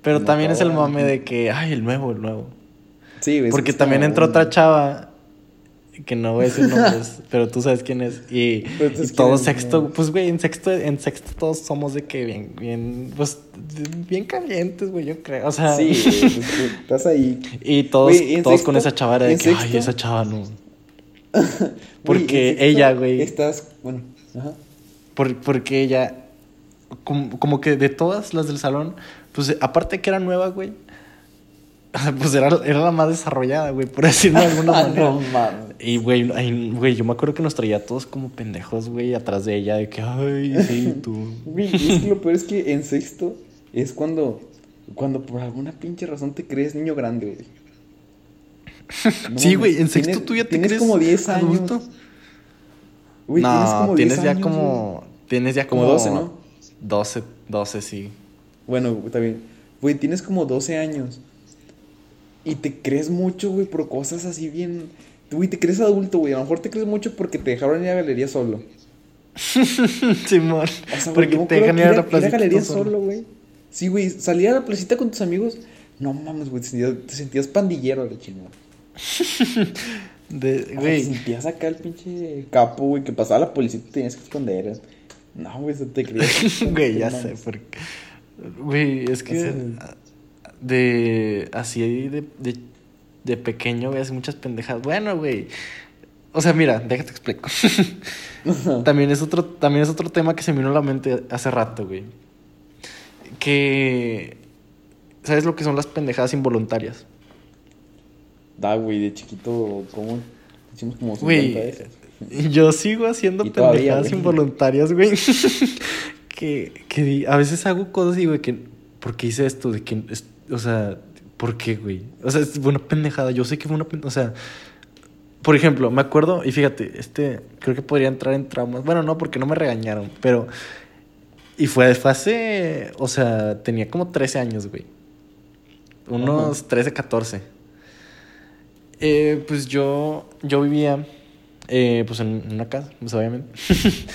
Pero No también es el mame de que, ay, el nuevo, el nuevo. Sí, güey. Porque que también entró otra chava que no voy a decir nombres, pero tú sabes quién es. Y, y todo sexto, ¿no? pues güey, en sexto, en sexto todos somos de que bien, bien, pues bien calientes, güey, yo creo. O sea, Sí, estás ahí. y todos, Güey, todos con esa chava de que, ay, esa chava no. Porque ella, güey. Estás. Bueno, ajá. Por- porque ella, como, como que de todas las del salón, pues aparte que era nueva, güey, pues era, era la más desarrollada, güey, por decirlo de alguna manera. no mames. Y, güey, ay, güey, yo me acuerdo que nos traía a todos como pendejos, güey, atrás de ella, de que, ay, sí, tú. Güey, es que lo peor es que en sexto es cuando. Cuando por alguna pinche razón te crees niño grande, güey. No sí, güey, en sexto tienes- tú ya te tienes crees como 10 años. adulto. Güey, no, tienes como 10 tienes ya años, como, tienes ya Como como... 12, ¿no? 12, 12, sí. Bueno, está bien. Güey, tienes como 12 años. Y te crees mucho, güey, por cosas así bien. Güey, te crees adulto, güey. A lo mejor te crees mucho porque te dejaron ir a galería solo. Simón, O sea, güey, porque te dejan ir a la ir placita galería solo. güey. Sí, güey, salía a la placita con tus amigos. No mames, güey, te sentías, te sentías pandillero, la chingada. De, O sea, te güey, sentías acá el pinche capo, güey, que pasaba la policía y te tenías que esconder. No, güey, se te creías. Güey, ya sé, porque... Güey, es que Eso- de... Así de, de, de pequeño, güey, hace muchas pendejadas. Bueno, güey. O sea, mira, déjate explico. también, es otro, también es otro tema que se me vino a la mente hace rato, güey. Que... ¿Sabes lo que son las pendejadas involuntarias? Da, güey, de chiquito, ¿cómo? Hicimos como 50 Güey, de esas. yo sigo haciendo todavía, pendejadas involuntarias, güey. que, que a veces hago cosas y, güey, que... ¿Por qué hice esto? De que, o sea, ¿por qué, güey? O sea, es una pendejada. Yo sé que fue una pendejada. O sea, por ejemplo, me acuerdo, y fíjate, este, creo que podría entrar en traumas. Bueno, no, porque no me regañaron, pero... Y fue, fue hace, o sea, tenía como 13 años, güey. Unos 13, 14. Eh, pues yo, yo vivía, eh, pues en una casa, pues obviamente.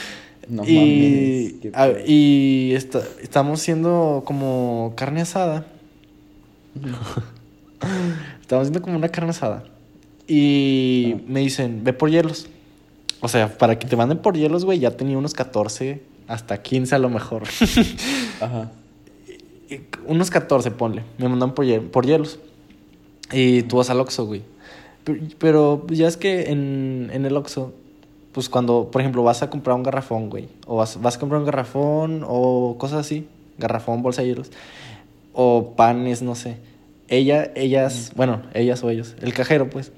No y mames. a- y está- estamos haciendo como carne asada. Estamos haciendo como una carne asada. Y me dicen, ve por hielos. O sea, para que te manden por hielos, güey, ya tenía unos 14, hasta 15 a lo mejor. Ajá. Y unos 14, ponle. Me mandan por, hie- por hielos. Y tú vas al Oxxo, güey. Pero, pero ya es que en, en el Oxxo, pues cuando, por ejemplo, vas a comprar un garrafón, güey. O vas, vas a comprar un garrafón o cosas así. Garrafón, bolsa de hielos. O panes, no sé. Ella, ellas, bueno, ellas o ellos. El cajero, pues.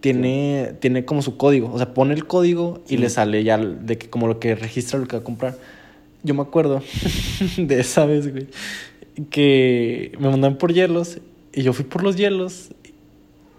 Tiene, tiene como su código. O sea, pone el código y Sí. le sale ya de que como lo que registra lo que va a comprar. Yo me acuerdo de esa vez, güey, que me mandaron por hielos y yo fui por los hielos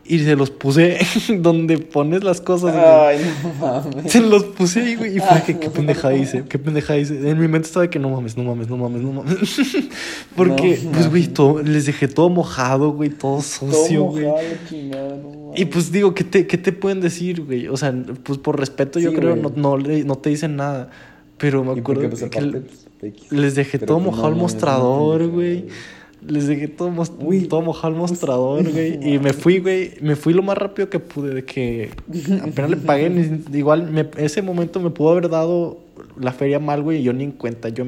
y se los puse donde pones las cosas, güey. Ay, no mames. Se los puse ahí, güey. Y fue que, qué pendejada hice, qué pendejada hice. En mi mente estaba de que no mames, no mames, no mames, no mames. Porque, No pues, güey, todo- les dejé todo mojado, güey, todo sucio, güey. no. Y pues digo, ¿qué te, ¿qué te pueden decir, güey? O sea, pues por respeto yo Sí, creo güey. no, no, no te dicen nada. Pero me acuerdo porque, pues, que aparte, pues, les dejé todo pues, mojado el mostrador, güey. Les dejé todo, Güey, todo mojado el mostrador, güey. Y me fui, güey. Me fui lo más rápido que pude. De que apenas le pagué. igual, me- ese momento me pudo haber dado la feria mal, güey. Y yo ni en cuenta. Yo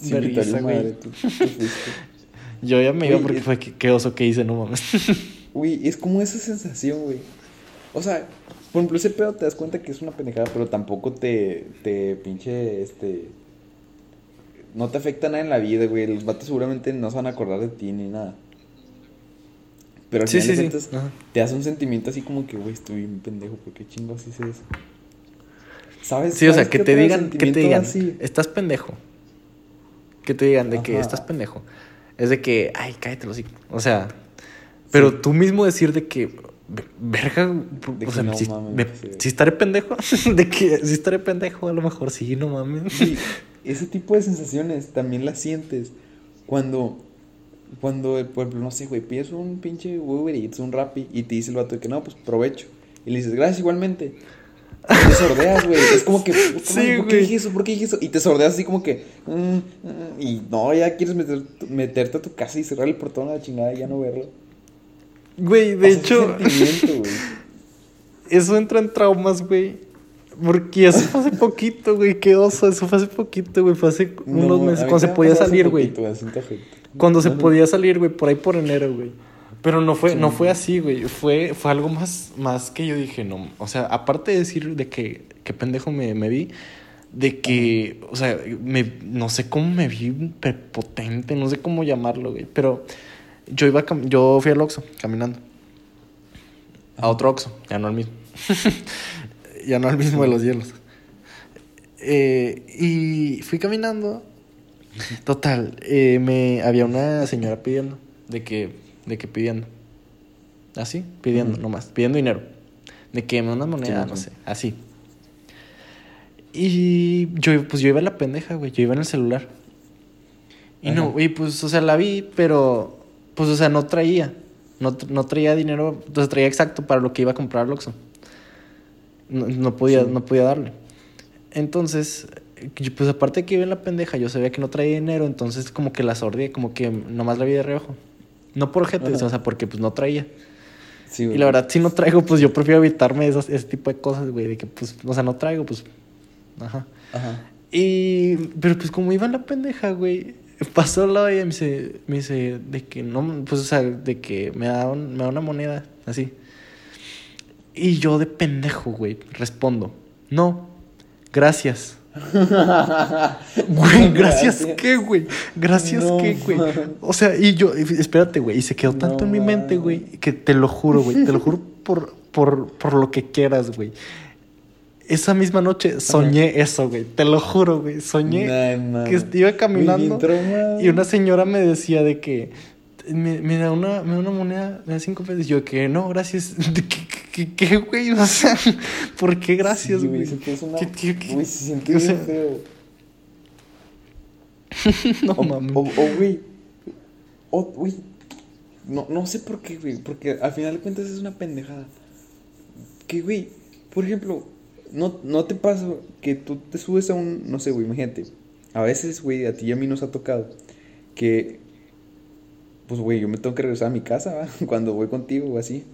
Sí, vergüenza, madre, tú- tú. Yo ya me iba porque es- fue que, qué oso que hice, no mames. Güey, es como esa sensación, güey. O sea, por ejemplo, ese pedo te das cuenta que es una pendejada, pero tampoco te, te pinche, este... No te afecta nada en la vida, güey. Los vatos seguramente no se van a acordar de ti ni nada. Pero al Sí, final sí, de sí. te hace un sentimiento así como que, güey, estoy bien pendejo, ¿por qué chingos hice eso? ¿Sabes? Sí, o sea, que te digan, que te digan, así? estás pendejo. Que te digan de que estás pendejo. Es de que, ay, cállate los O sea, pero tú mismo decir de que, ve- verga, De o sea, no si, mames, me- si estaré pendejo, de que si estaré pendejo, a lo mejor sí, no mames. Ese tipo de sensaciones también las sientes cuando, cuando, por ejemplo, no sé, güey, pides un pinche Uber Eats, un Rappi, y te dice el vato de que no, pues provecho. Y le dices, gracias igualmente. Y te sordeas, güey. Es como que, Sí, ¿por qué dije eso? ¿Por qué dije eso? Y te sordeas así como que, mm, mm, y no, ya quieres meter- meterte a tu casa y cerrar el portón a la chingada y ya no verlo. Güey, de O sea, hecho, sentimiento, güey. eso entra en traumas, güey. Porque eso fue hace poquito, güey, qué oso, eso fue hace poquito, güey, fue hace unos No, meses, cuando se podía salir, güey. Cuando se podía salir, güey, por ahí por enero, güey. Pero no fue, Sí. no fue así, güey. Fue, fue algo más, más que yo dije, no. O sea, aparte de decir de que, qué pendejo me, me vi, de que, o sea, me, no sé cómo me vi prepotente, no sé cómo llamarlo, güey. Pero yo iba, yo fui al Oxxo caminando. A otro Oxxo, ya no al mismo. ya no al mismo de los hielos. Eh, y fui caminando. Total, eh, me había una señora pidiendo, de que, de que pidiendo. Así, pidiendo nomás, pidiendo dinero. De que una moneda, Sí, no sé, así. Y yo, pues yo iba en la pendeja, güey, yo iba en el celular. Y no, y pues, o sea, la vi, pero, pues, o sea, no traía. No, no traía dinero, entonces traía exacto para lo que iba a comprar al Oxxo. No, no podía, Sí. no podía darle. Entonces, pues aparte de que iba en la pendeja, yo sabía que no traía dinero, entonces como que la sordí, como que nomás la vi de reojo. No por gente, o sea, porque pues no traía. Sí, Y la verdad, si no traigo, pues yo prefiero evitarme esas, ese tipo de cosas, güey, de que pues, o sea, no traigo, pues, ajá. Ajá. Y, pero pues como iba en la pendeja, güey, pasó al lado y me dice, me dice, de que no, pues, o sea, de que me da, un- me da una moneda, así. Y yo de pendejo, güey, respondo, no, gracias. Güey, gracias qué, güey. Gracias No qué, güey. O sea, y yo, espérate, güey, y se quedó tanto No en mi mente, güey, que te lo juro, güey, te lo juro por, por, por lo que quieras, güey. Esa misma noche soñé eso, güey. Te lo juro, güey. Soñé que iba caminando y una señora me decía de que me, me da una, me da una moneda, me da cinco pesos. Y yo que no, gracias. ¿De ¿Qué, qué, qué, güey? O sea, ¿por qué gracias, Sí, güey? se una- ¿Qué- qué- qué? Güey, se siente o sea, feo. No O, mames. o, o, güey. O, güey. No, no sé por qué, güey. Porque al final de cuentas es una pendejada. Que, güey, por ejemplo, no, no te pasa que tú te subes a un. No sé, güey, imagínate. A veces, güey, a ti y a mí nos ha tocado que. Pues, güey, yo me tengo que regresar a mi casa, ¿va? Cuando voy contigo o así.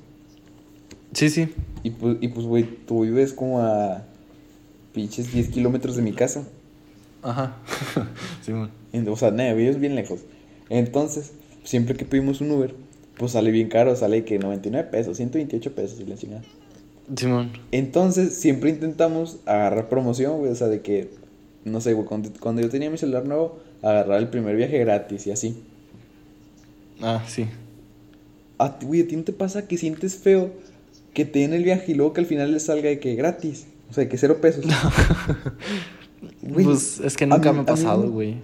Sí, sí. Y pues, y pues, güey, tú vives como a. Pinches 10 kilómetros de mi casa. Ajá. sí, man. O sea, nada, vives bien lejos. Entonces, siempre que pedimos un Uber, pues sale bien caro, sale que 99 pesos, 128 pesos y la chingada. Simón. Entonces, siempre intentamos agarrar promoción, güey, o sea, de que, no sé, güey, cuando, cuando yo tenía mi celular nuevo, agarrar el primer viaje gratis y así. Ah, sí. A ti, güey, ¿a ti no te pasa que sientes feo que te den el viaje y luego que al final le salga de que gratis? O sea, de que cero pesos. Güey, pues es que nunca mí- me ha pasado, güey.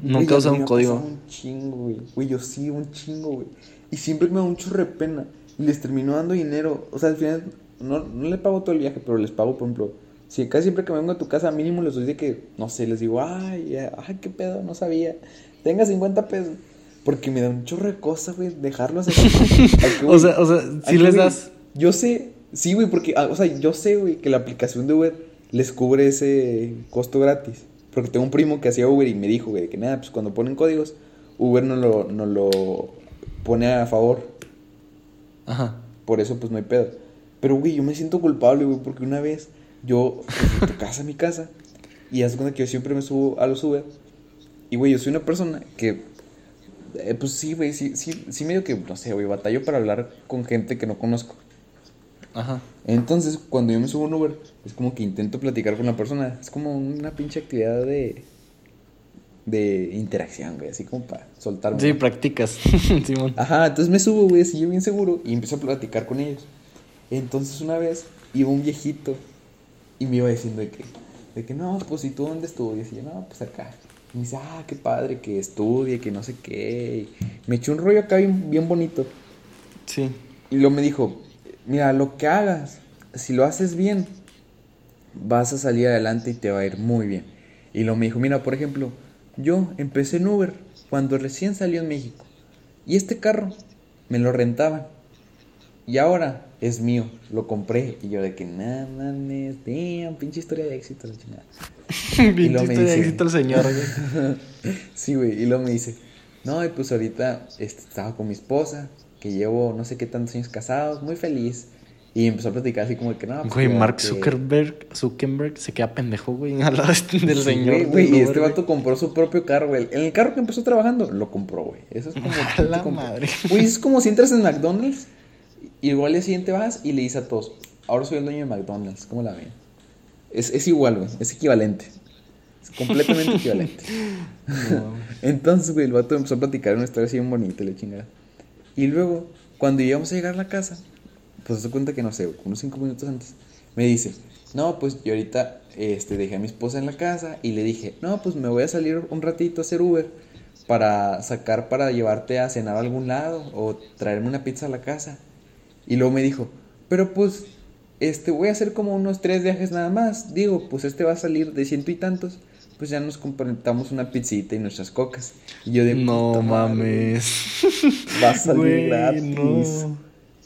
Nunca he usado un código. un chingo, güey. Güey, yo sí, un chingo, güey. Y siempre me da un chorro de pena. les terminó dando dinero. O sea, al final no, no le pago todo el viaje, pero les pago, por ejemplo, si casi siempre que me vengo a tu casa, mínimo les doy de que, no sé, les digo, ay, ay, qué pedo, no sabía. Tenga 50 pesos. Porque me da un chorro de cosas, güey, dejarlos así. o sea, o sea, si les das. Yo sé, sí, güey, porque, ah, o sea, yo sé, güey, que la aplicación de Uber les cubre ese costo gratis. Porque tengo un primo que hacía Uber y me dijo, güey, que nada, pues cuando ponen códigos, Uber no lo, no lo pone a favor. Ajá. Por eso, pues no hay pedo. Pero, güey, yo me siento culpable, güey, porque una vez yo de tu casa a mi casa y haz cuenta que yo siempre me subo a los Uber. Y, güey, yo soy una persona que, eh, pues sí, güey, sí, sí, sí medio que, no sé, güey, batallo para hablar con gente que no conozco. Ajá. Entonces, cuando yo me subo a un Uber, es como que intento platicar con la persona. Es como una pinche actividad de, de interacción, güey, así como para soltarme. Sí, practicas, Simón. Ajá, entonces me subo, güey, así yo bien seguro y empiezo a platicar con ellos. Entonces una vez iba un viejito y me iba diciendo de que, de que no, pues, ¿y tú dónde estudias? Y yo, no, pues acá. Y me dice, ah, qué padre, que estudie, que no sé qué. me echó un rollo acá bien, bien bonito. Sí. Y luego me dijo, mira, lo que hagas, si lo haces bien, vas a salir adelante y te va a ir muy bien. Y luego me dijo, mira, por ejemplo, yo empecé en Uber cuando recién salió en México. Y este carro me lo rentaban. Y ahora es mío, lo compré. Y yo de que, nada mames, damn, pinche historia de éxito, la chingada. pinche historia de éxito el señor, güey. sí, güey, y luego me dice, no, y pues ahorita este, estaba con mi esposa, que llevo no sé qué tantos años casados, muy feliz. Y empezó a platicar así como que no. Pues, güey, Mark Zuckerberg, Zuckerberg se queda pendejo, güey, al lado del señor. Güey, y este vato compró su propio carro, güey. En el carro que empezó trabajando, lo compró, güey. Eso es como. la madre. Güey, es como si entras en McDonald's y igual al día siguiente vas y le dices a todos, ahora soy el dueño de McDonald's, ¿cómo la ven? Es, es igual, güey, es equivalente. Es completamente equivalente. Entonces, güey, el vato empezó a platicar una historia así bien bonita, le chingada. Y luego, cuando íbamos a llegar a la casa, pues se cuenta que no sé, unos cinco minutos antes, me dice, no, pues yo ahorita este, dejé a mi esposa en la casa y le dije, no, pues me voy a salir un ratito a hacer Uber para sacar para llevarte a cenar a algún lado o traerme una pizza a la casa. Y luego me dijo, pero pues, este, voy a hacer como unos tres viajes nada más. Digo, pues este va a salir de ciento y tantos. Pues ya nos complementamos una pizzita y nuestras cocas. Y yo de No mames. Va a salir gratis.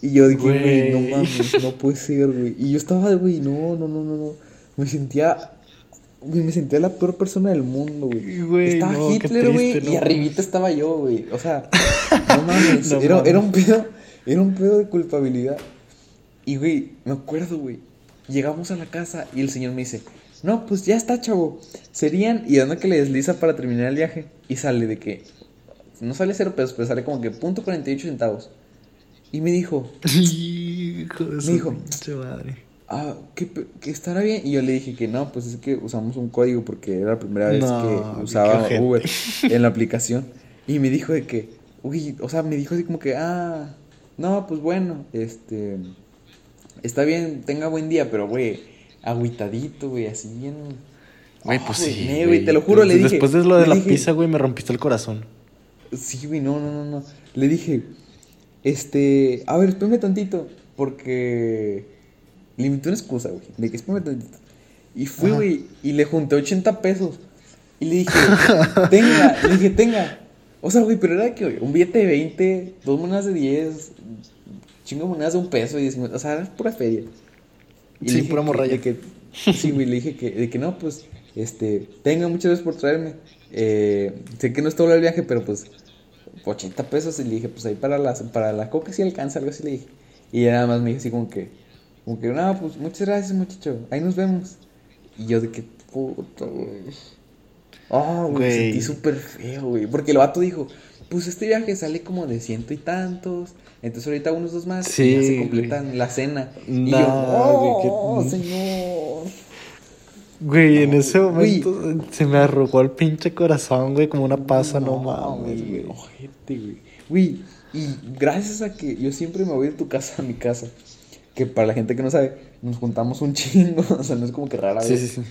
Y yo dije, güey, no mames, no puede ser, güey. Y yo estaba, güey, no, no, no, no, no. Me sentía Güey, me sentía la peor persona del mundo, güey. estaba Hitler, güey, y arribita estaba yo, güey. O sea, no mames. era, era, un pedo era un pedo de culpabilidad. Y, güey, me acuerdo, güey. Llegamos a la casa y el señor me dice, no, pues ya está, chavo. Serían, y dando que le desliza para terminar el viaje. Y sale de que, no sale cero pesos, pero sale como que punto 48 centavos. Y me dijo, Hijo de me dijo, madre. Ah, que, estará bien. Y yo le dije que no, pues es que usamos un código porque era la primera vez que usaba Uber en la aplicación. Y me dijo de que, uy, o sea, me dijo así como que, ah, no, pues bueno, este. Está bien, tenga buen día, pero, güey, agüitadito, güey, así bien. Güey, pues sí. güey, te lo juro, le dije. Después de lo de la pizza, güey, me rompiste el corazón. Sí, güey, no, no, no, no. Le dije, este. A ver, espérame tantito, porque. Le invité una excusa, güey. Le dije, espérame tantito. Y fui, güey, y le junté 80 pesos. Y le dije, tenga, le dije, tenga. O sea, güey, pero era que, un billete de 20, dos monedas de 10, chingo monedas de un peso y 10, o sea, era pura feria. Y sí, pura morralla. Que, sí, güey, le dije que, de que no, pues, este, tenga muchas gracias por traerme. Eh, sé que no es todo el viaje, pero pues, 80 pesos. Y le dije, pues ahí para, las, para la coca si alcanza, algo así le dije. Y nada más me dije así como que, como que, no, pues muchas gracias, muchacho, ahí nos vemos. Y yo de que, puta, güey. Oh, güey, me sentí súper feo, güey. Porque el vato dijo, pues este viaje sale como de ciento y tantos. Entonces ahorita unos dos más sí, y ya se completan la cena. y yo, oh, señor. Güey, en ese momento se me arrugó el pinche corazón, güey, como una pasa, no, mames, güey. Ojete, güey. Güey, y gracias a que yo siempre me voy de tu casa a mi casa, que para la gente que no sabe, nos juntamos un chingo, o sea, no es como que rara vez. Sí, sí, sí.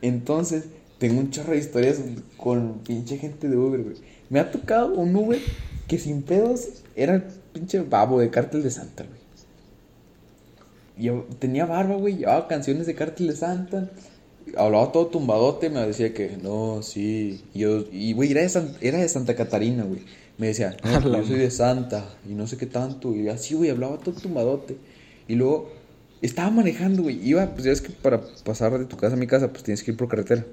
Entonces, tengo un chorro de historias con pinche gente de Uber, güey. Me ha tocado un Uber que sin pedos era pinche babo de Cártel de Santa, güey. Yo tenía barba, güey, llevaba canciones de Cártel de Santa. Hablaba todo tumbadote, me decía que no, sí. Y yo, y güey, era, de San- era de Santa Catarina, güey. Me decía, no, yo soy de Santa y no sé qué tanto. Y así, güey, hablaba todo tumbadote. Y luego estaba manejando, güey. Iba, pues ya es que para pasar de tu casa a mi casa, pues tienes que ir por carretera.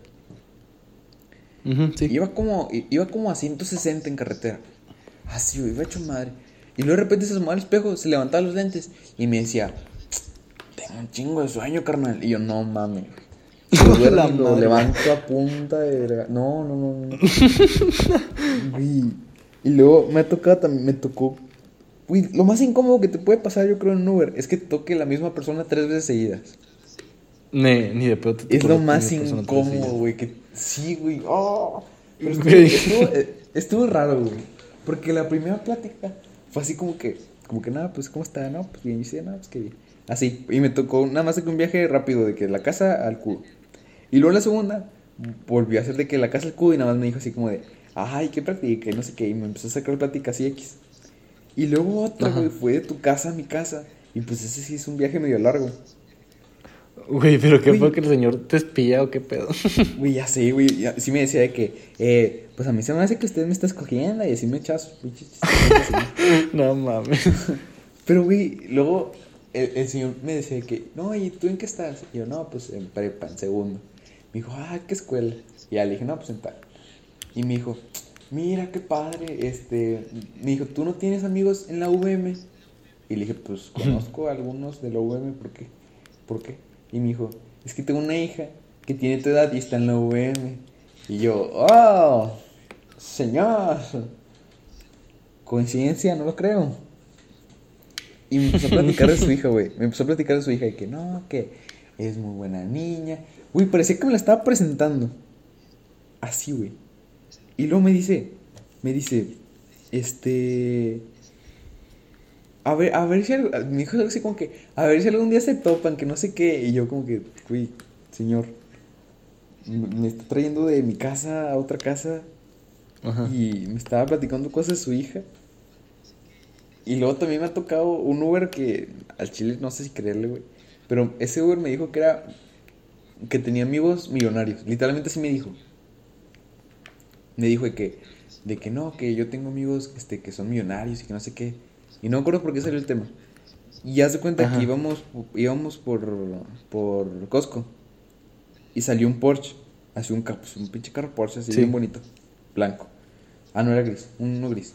Sí. Iba como, iba como a 160 en carretera. Así, güey, iba hecho madre. Y luego de repente se asomaba al espejo, se levantaba los lentes y me decía, tengo un chingo de sueño, carnal. Y yo, no mames. Lo madre. levanto a punta de. No, no, no, no. Y luego me ha tocado también, me tocó. Güey, lo más incómodo que te puede pasar, yo creo, en Uber, es que toque la misma persona tres veces seguidas. Ni, ni de pedo te Es lo más incómodo, güey. Que sí, güey. Oh. Pero estuvo, estuvo, eh, estuvo raro, güey. Porque la primera plática fue así como que, como que nada, pues, ¿cómo está? No, pues bien, y dice, no, pues que bien. Así. Y me tocó nada más que un viaje rápido de que la casa al cubo. Y luego la segunda volvió a hacer de que la casa al cubo y nada más me dijo así como de, ay, ¿qué practiqué? No sé qué. Y me empezó a sacar pláticas así X. Y luego otra, Ajá. güey, fue de tu casa a mi casa. Y pues ese sí es un viaje medio largo. Güey, pero ¿qué fue que el señor te espía o qué pedo? Güey, ya sé, güey. ya- sí me decía de que, eh, pues a mí se me hace que usted me está escogiendo y así me echas. no mames. Pero, güey, luego el, el señor me decía de que, no, ¿y tú en qué estás? Y yo, no, pues en prepa, en segundo. Me dijo, ah, ¿qué escuela? Y ya le dije, no, pues en tal. Y me dijo, mira qué padre, este, me dijo, ¿tú no tienes amigos en la UVM? Y le dije, pues conozco a algunos de la UVM, ¿por qué? ¿Por qué? Y me dijo, es que tengo una hija que tiene tu edad y está en la UVM. Y yo, oh, señor, coincidencia, no lo creo. Y me empezó a platicar de su hija, güey. Me empezó a platicar de su hija y que no, que es muy buena niña. Güey, parecía que me la estaba presentando. Así, güey. Y luego me dice, me dice, este... A ver, a ver si algo- me dijo algo así como que, a ver si algún día se topan, que no sé qué. Y yo como que, güey, señor, me me está trayendo de mi casa a otra casa Ajá. y me estaba platicando cosas de su hija. Y luego también me ha tocado un Uber que al chile no sé si creerle, güey. Pero ese Uber me dijo que era. que tenía amigos millonarios. Literalmente así me dijo. Me dijo de que. de que no, que yo tengo amigos este, que son millonarios y que no sé qué. Y no me acuerdo por qué salió el tema. Y ya se cuenta Ajá. que íbamos, íbamos por, por Costco. Y salió un Porsche. Así un, pues, un pinche carro Porsche, así Sí. bien bonito. Blanco. Ah, no era gris. Uno gris.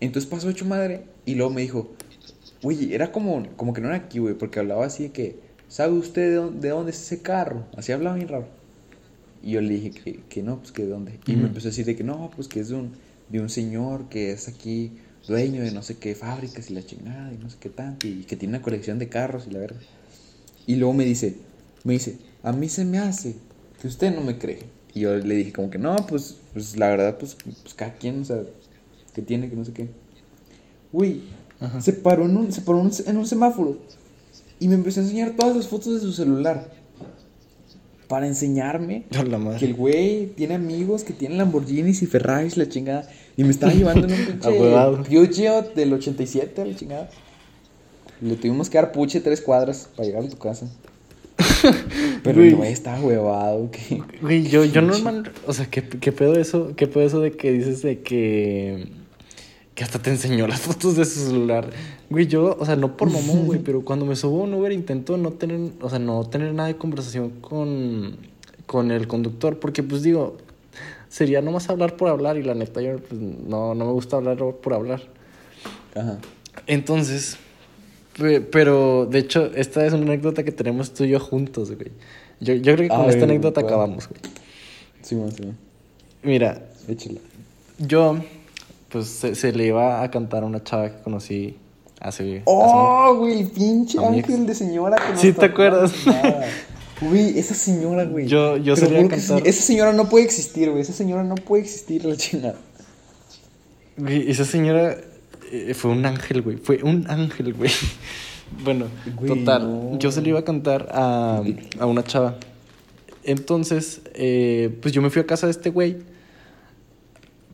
Entonces pasó hecho madre. Y luego me dijo, oye, era como, como que no era aquí, güey. Porque hablaba así de que, ¿sabe usted de dónde, de dónde es ese carro? Así hablaba bien raro. Y yo le dije que, que no, pues que de dónde. Y me empezó a decir de que no, pues que es de un, de un señor que es aquí dueño de no sé qué fábricas y la chingada y no sé qué tanto. Y que tiene una colección de carros y la verdad. Y luego me dice, me dice, a mí se me hace que usted no me cree. Y yo le dije como que no, pues, pues la verdad, pues, pues cada quien, o sea, que tiene, que no sé qué. Ajá. se paró, en un, se paró en un, semáforo y me empezó a enseñar todas las fotos de su celular. Para enseñarme que el güey tiene amigos que tienen Lamborghinis y Ferraris, la chingada. Y me estaba llevando en un pinche del 87, la chingada. Le tuvimos que dar puche tres cuadras para llegar a tu casa. Pero Güey. güey estaba huevado. Güey, yo, yo normal, o sea, ¿qué, qué pedo eso? ¿Qué pedo eso de que dices de que que hasta te enseñó las fotos de su celular? Güey, yo, o sea, no por mamón, güey, pero cuando me subo a un Uber intento no tener, o sea, no tener nada de conversación con con el conductor, porque pues digo, sería nomás hablar por hablar y la neta yo pues, no no me gusta hablar por hablar. Ajá. Entonces, pe- pero de hecho, esta es una anécdota que tenemos tú y yo juntos, güey. Yo, yo creo que con Ay, esta anécdota bueno. acabamos, güey. Sí, man, sí, man. Mira, Échala. yo, pues se, se le iba a cantar a una chava que conocí hace. hace ¡Oh, güey! Pinche ángel de señora que no Sí, ¿te acuerdas? Güey, esa señora, güey. Yo- yo que cantar- esa- señora no puede existir, güey. Esa señora no puede existir, la chingada. Güey, esa señora eh, fue un ángel, güey. Fue un ángel, güey. Bueno, Güey, total. no. Yo se le iba a cantar a, a una chava. Entonces, eh, pues yo me fui a casa de este güey.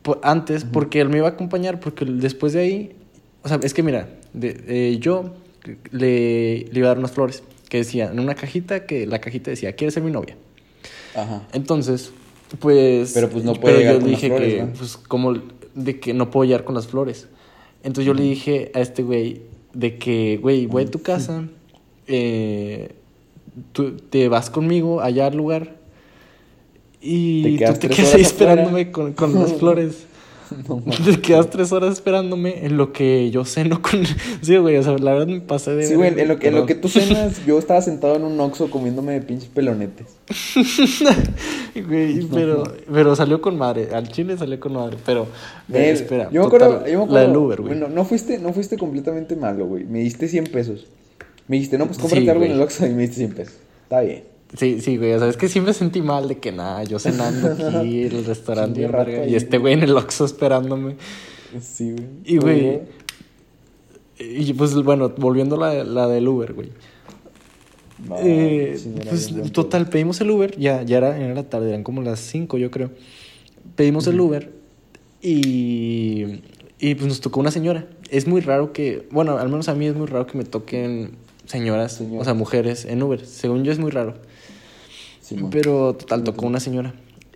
po- Antes, porque él me iba a acompañar, porque después de ahí O sea, es que mira, de- eh, yo le, le iba a dar unas flores que decía en una cajita que la cajita decía, ¿quieres ser mi novia? Ajá. Entonces, pues. Pero, pues, no puede llegar yo con las dije flores, que, ¿no? pues, como de que no puedo llegar con las flores. Entonces yo le dije a este güey de que, güey, voy a tu casa, eh, tú te vas conmigo allá al lugar y tú te quedas ahí esperándome con, con las flores. No. Te quedas tres horas esperándome en lo que yo ceno con... Sí, güey, o sea, la verdad me pasé de... Sí, güey, en lo, que- en lo que tú cenas, yo estaba sentado en un Oxxo comiéndome de pinches pelonetes. Güey, pero, pero salió con madre. Al chile salió con madre. Pero, ve, Eh, espera. yo me total, acuerdo, yo me acuerdo La del Uber, güey. Bueno, no fuiste, no fuiste completamente malo, güey. Me diste 100 pesos. Me dijiste, no, pues cómprate Sí, algo en güey. el Oxxo y me diste 100 pesos. Está bien. Sí, sí, güey. O sea, es que siempre sentí mal de que nada, yo cenando aquí el restaurante Chingue bien rato verga, ahí. y este güey en el Oxxo esperándome. Sí, güey. Y, güey. Y pues, bueno, volviendo a la, la del Uber, güey. No, Eh, sí, pues, total, pedimos el Uber. Ya, ya era, era la tarde, eran como las 5, yo creo. Pedimos el Uber y, y pues nos tocó una señora. Es muy raro que, bueno, al menos a mí es muy raro que me toquen señoras, Señora. o sea, mujeres en Uber. Según yo es muy raro. Simón. Pero total, tocó una señora.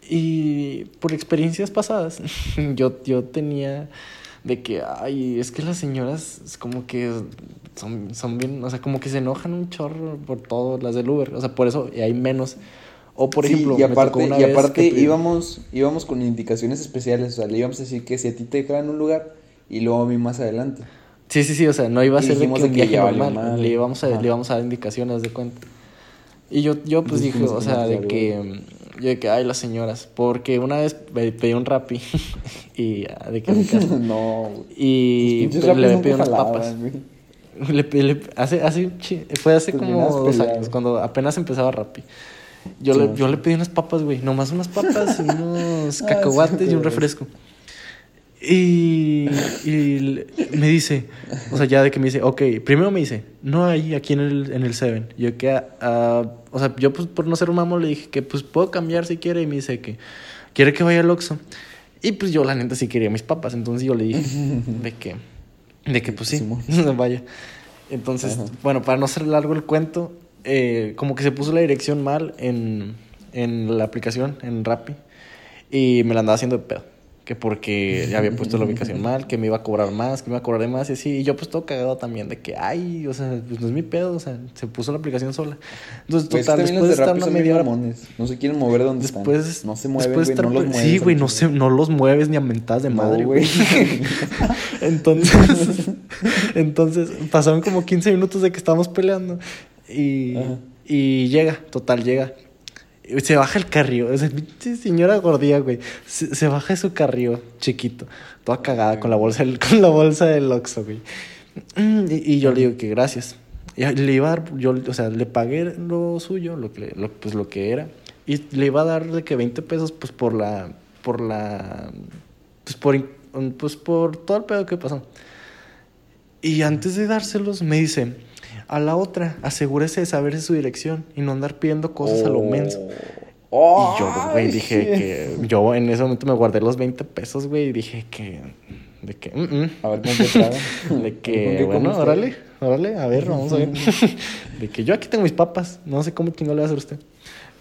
Y por experiencias pasadas, yo, yo tenía de que, ay, es que las señoras es como que son, son bien, o sea, como que se enojan un chorro por todo, las del Uber. O sea, por eso hay menos. O por Sí, ejemplo, y me tocó aparte, una y aparte que- íbamos, íbamos con indicaciones especiales. O sea, le íbamos a decir que si a ti te dejaban un lugar y luego a mí más adelante. Sí, sí, sí, o sea, no iba a ser de que de que viaje normal, madre. le íbamos, a, le íbamos a dar indicaciones de cuenta. Y yo, yo pues dije, o sea, de que, mm, yo de que, ay, las señoras, porque una vez pe- pedí un Rappi y ah, de que casa, no, y rapis le pedí unas jalaban, papas. Le, le- hace, hace, fue hace Terminabas como dos años, cuando apenas empezaba Rappi. Yo, Sí, le, sí. yo le pedí unas papas, güey, nomás unas papas y unos Ah, cacahuates sí, y un refresco. Y, y me dice, o sea, ya de que me dice, ok, primero me dice, no hay aquí en el, en el Seven. Yo que, ah, o sea, yo pues por no ser un mamo le dije que pues puedo cambiar si quiere y me dice que quiere que vaya al Oxxo. Y pues yo la neta sí quería mis papas, entonces yo le dije de que, de que pues sí, vaya. Entonces, Ajá. bueno, para no ser largo el cuento, eh, como que se puso la dirección mal en, en la aplicación, en Rappi, y me la andaba haciendo de pedo. Que porque ya había puesto la ubicación mal, que me iba a cobrar más, que me iba a cobrar de más y así. Y yo pues todo cagado también de que, ay, o sea, pues no es mi pedo, o sea, se puso la aplicación sola. Entonces, Güey, es que total, también después de estar una media hora... mamones. No se quieren mover donde Después, están. No se mueven, después de güey. No los mueves. Sí, güey, no, se, no los mueves ni a mentadas de No, madre, güey. güey. entonces, entonces, pasaron como 15 minutos de que estábamos peleando. Y, Ajá. y llega, total, llega. Se baja el pinche señora gordía, güey. Se, se baja su carrillo chiquito. Toda cagada con la bolsa con la bolsa del Oxxo, güey. Mm, Y, yo le digo que gracias. Y le iba a dar, yo, o sea, le pagué lo suyo, lo que, lo, pues lo que era. Y le iba a dar de que 20 pesos, pues por la, por la, pues por, pues por todo el pedo que pasó. Y antes de dárselos, me dice, a la otra, asegúrese de saberse su dirección y no andar pidiendo cosas a lo menso. Oh. Y yo, güey, dije que, yo en ese momento me guardé los 20 pesos, güey, y dije que, de que, mm, mm. A ver cómo te. De ¿Con que, bueno, órale, órale, a ver, vamos a ver. de que yo aquí tengo mis papas, no sé cómo chingado le va a hacer usted.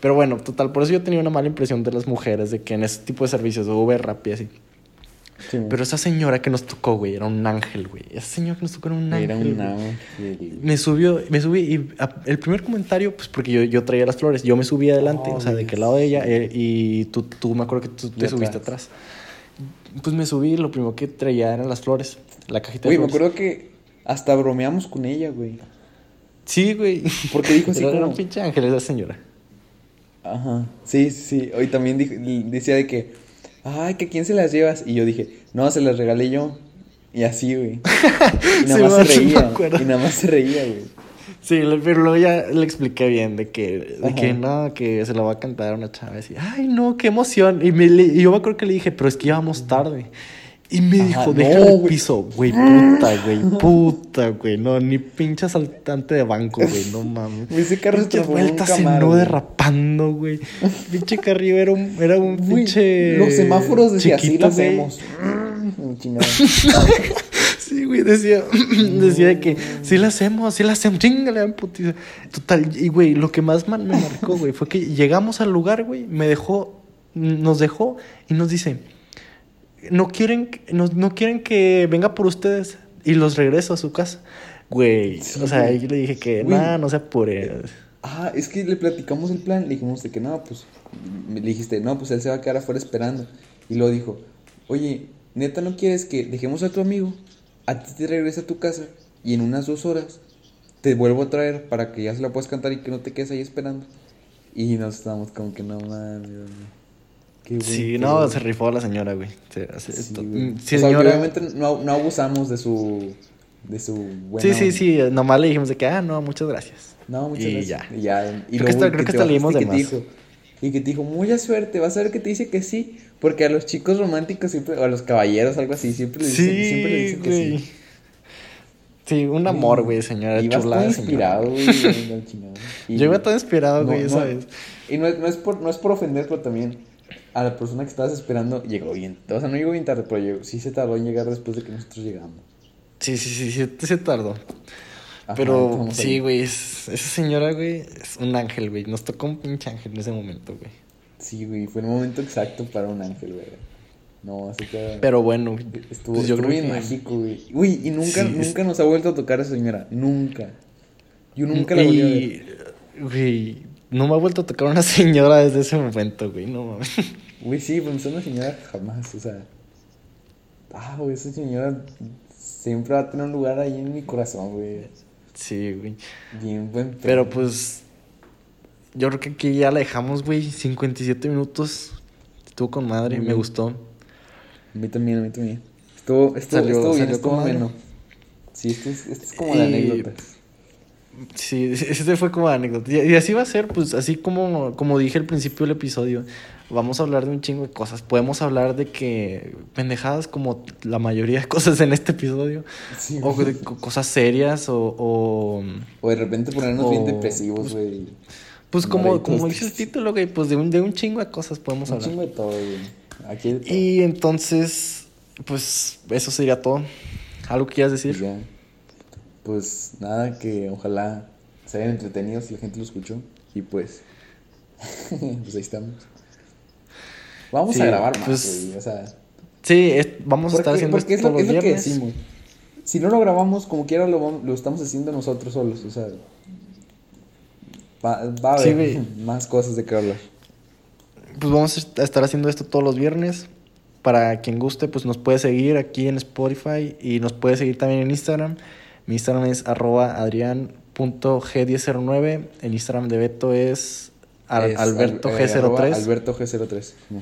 Pero bueno, total, por eso yo tenía una mala impresión de las mujeres, de que en ese tipo de servicios, Uber, Rappi, así. Sí. Pero esa señora que nos tocó, güey, era un ángel, güey. Esa señora que nos tocó era un ángel. Era un ángel. Me subió, me subí y a- el primer comentario, pues porque yo, yo traía las flores, yo me subí adelante, Oh, o sea, de Dios. al lado de ella, eh, y tú, tú me acuerdo que tú te subiste atrás. Pues me subí y lo primero que traía eran las flores, la cajita Güey, me acuerdo que hasta bromeamos con ella, güey. Sí, güey. Porque dijo así Era, era como- un pinche ángel esa señora. Ajá. Sí, sí, sí. Hoy también dijo- decía de que, ay, que a quién se las llevas. Y yo dije, no, se las regalé yo. Y así, güey. Y nada Sí, más se reía. Y nada más se reía, güey. Sí, pero luego ya le expliqué bien de que, de que no, que se la va a cantar a una chava. Y así, ay, no, qué emoción. Y, me, y yo me acuerdo que le dije, pero es que íbamos tarde. Y me Ajá, dijo, no, déjale el piso. Güey, puta, güey, puta, güey. No, ni pinche asaltante de banco, güey, no mames. Ese carro un vueltas se no derrapando, güey. Pinche carrillo era un, era un Güey, pinche. Los semáforos decía, así lo hacemos. Mm, Sí, güey, decía, decía que sí la hacemos, sí la hacemos, chingale, putiza. Total, y güey, lo que más mal me marcó, güey, fue que llegamos al lugar, güey, me dejó, nos dejó y nos dice, no quieren, no, no quieren que venga por ustedes y los regreso a su casa. Güey, Sí, o sea, yo le dije que, nada, no se apure. Ah, es que le platicamos el plan, le dijimos de que no, pues, me le dijiste, no, pues él se va a quedar afuera esperando. Y luego dijo, oye, neta, ¿no quieres que dejemos a tu amigo, a ti te regresa a tu casa y en unas dos horas te vuelvo a traer para que ya se la puedas cantar y que no te quedes ahí esperando? Y nos estábamos como que no mames. Qué Sí, no, se rifó la señora, güey. Se- se- Sí, to- güey. mm, O sea, que señora- obviamente no, no abusamos de su, de su buena Sí, sí, onda. sí, nomás le dijimos de que, ah, no, muchas gracias. No, muchas Y gracias. ya. Y ya. Y Creo que hasta- creo que te hasta de más. dijo, y que te dijo, mucha suerte, vas a ver que te dice que sí. Porque a los chicos románticos siempre, o a los caballeros, algo así, siempre le dicen, siempre le Sí, dicen que sí. Sí, un amor, güey, señora Y vas chulada. todo señora. inspirado, güey. Yo iba todo inspirado, no, güey, no, esa vez. Y no es, no, es por, no es por ofender, pero también a la persona que estabas esperando llegó bien. O sea, no llegó bien tarde, pero llegó- sí se tardó en llegar después de que nosotros llegamos. Sí, sí, sí, sí, se tardó. Ajá, Pero sí, güey, es- esa señora, güey, es un ángel, güey. Nos tocó un pinche ángel en ese momento, güey. Sí, güey, fue el momento exacto para un ángel, güey. No, así que... Pero bueno, Estuvo, pues yo estuvo creo bien que- mágico, güey. Uy, y nunca, Sí, es- nunca nos ha vuelto a tocar esa señora. Nunca. Yo nunca la volví a ver. Güey, no me ha vuelto a tocar una señora desde ese momento, güey, no mames. Güey, sí, pero esa señora jamás, o sea. Ah, güey, esa señora siempre va a tener un lugar ahí en mi corazón, güey. Sí, güey. Bien buen. Pero pues, yo creo que aquí ya la dejamos, güey. 57 minutos. Estuvo con madre, me gustó. A mí también, a mí también. Estuvo, estuvo, Salió- estuvo bien, salió estuvo ameno. Sí, esto es, esto es como Y- anécdotas. Sí, ese fue como anécdota. Y así va a ser, pues así como, como dije al principio del episodio, vamos a hablar de un chingo de cosas. Podemos hablar de que pendejadas como la mayoría de cosas en este episodio, Sí, o de co- cosas serias, o, o, O de repente ponernos bien depresivos, güey. pues como, como dice el título, güey, pues de un, de un chingo de cosas podemos Un hablar. chingo de todo, güey. Aquí hay de todo. Y entonces, pues eso sería todo. ¿Algo que quieras decir? ya, pues nada, que ojalá se hayan entretenido si la gente lo escuchó. Y pues, pues ahí estamos. Vamos Sí, a grabar más, pues, güey. O sea, Sí, es- vamos a estar haciendo porque esto es lo, todos es los lo que viernes. decimos. Si no lo grabamos, como quiera lo, lo estamos haciendo nosotros solos. O sea, va, va a haber más cosas de que hablar. Pues vamos a estar haciendo esto todos los viernes. Para quien guste, pues nos puede seguir aquí en Spotify y nos puede seguir también en Instagram. Mi Instagram es arroba adrian.g1009. El Instagram de Beto es, al- Es Alberto al- eh, arroba G03. Alberto G03. No.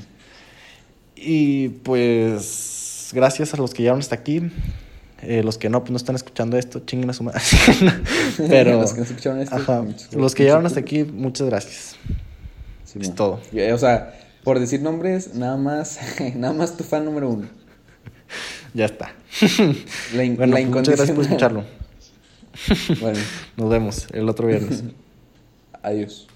Y pues gracias a los que llegaron hasta aquí. Eh, los que no, pues no están escuchando esto, chinguen a su madre. Pero Los que no escucharon esto, ajá, los que llegaron hasta aquí, muchas gracias. Sí, Es todo. Y, O sea, por decir nombres, nada más, nada más tu fan número uno. Ya está. La, in- Bueno, la pues, muchas gracias por escucharlo. Bueno, Nos vemos el otro viernes. adiós.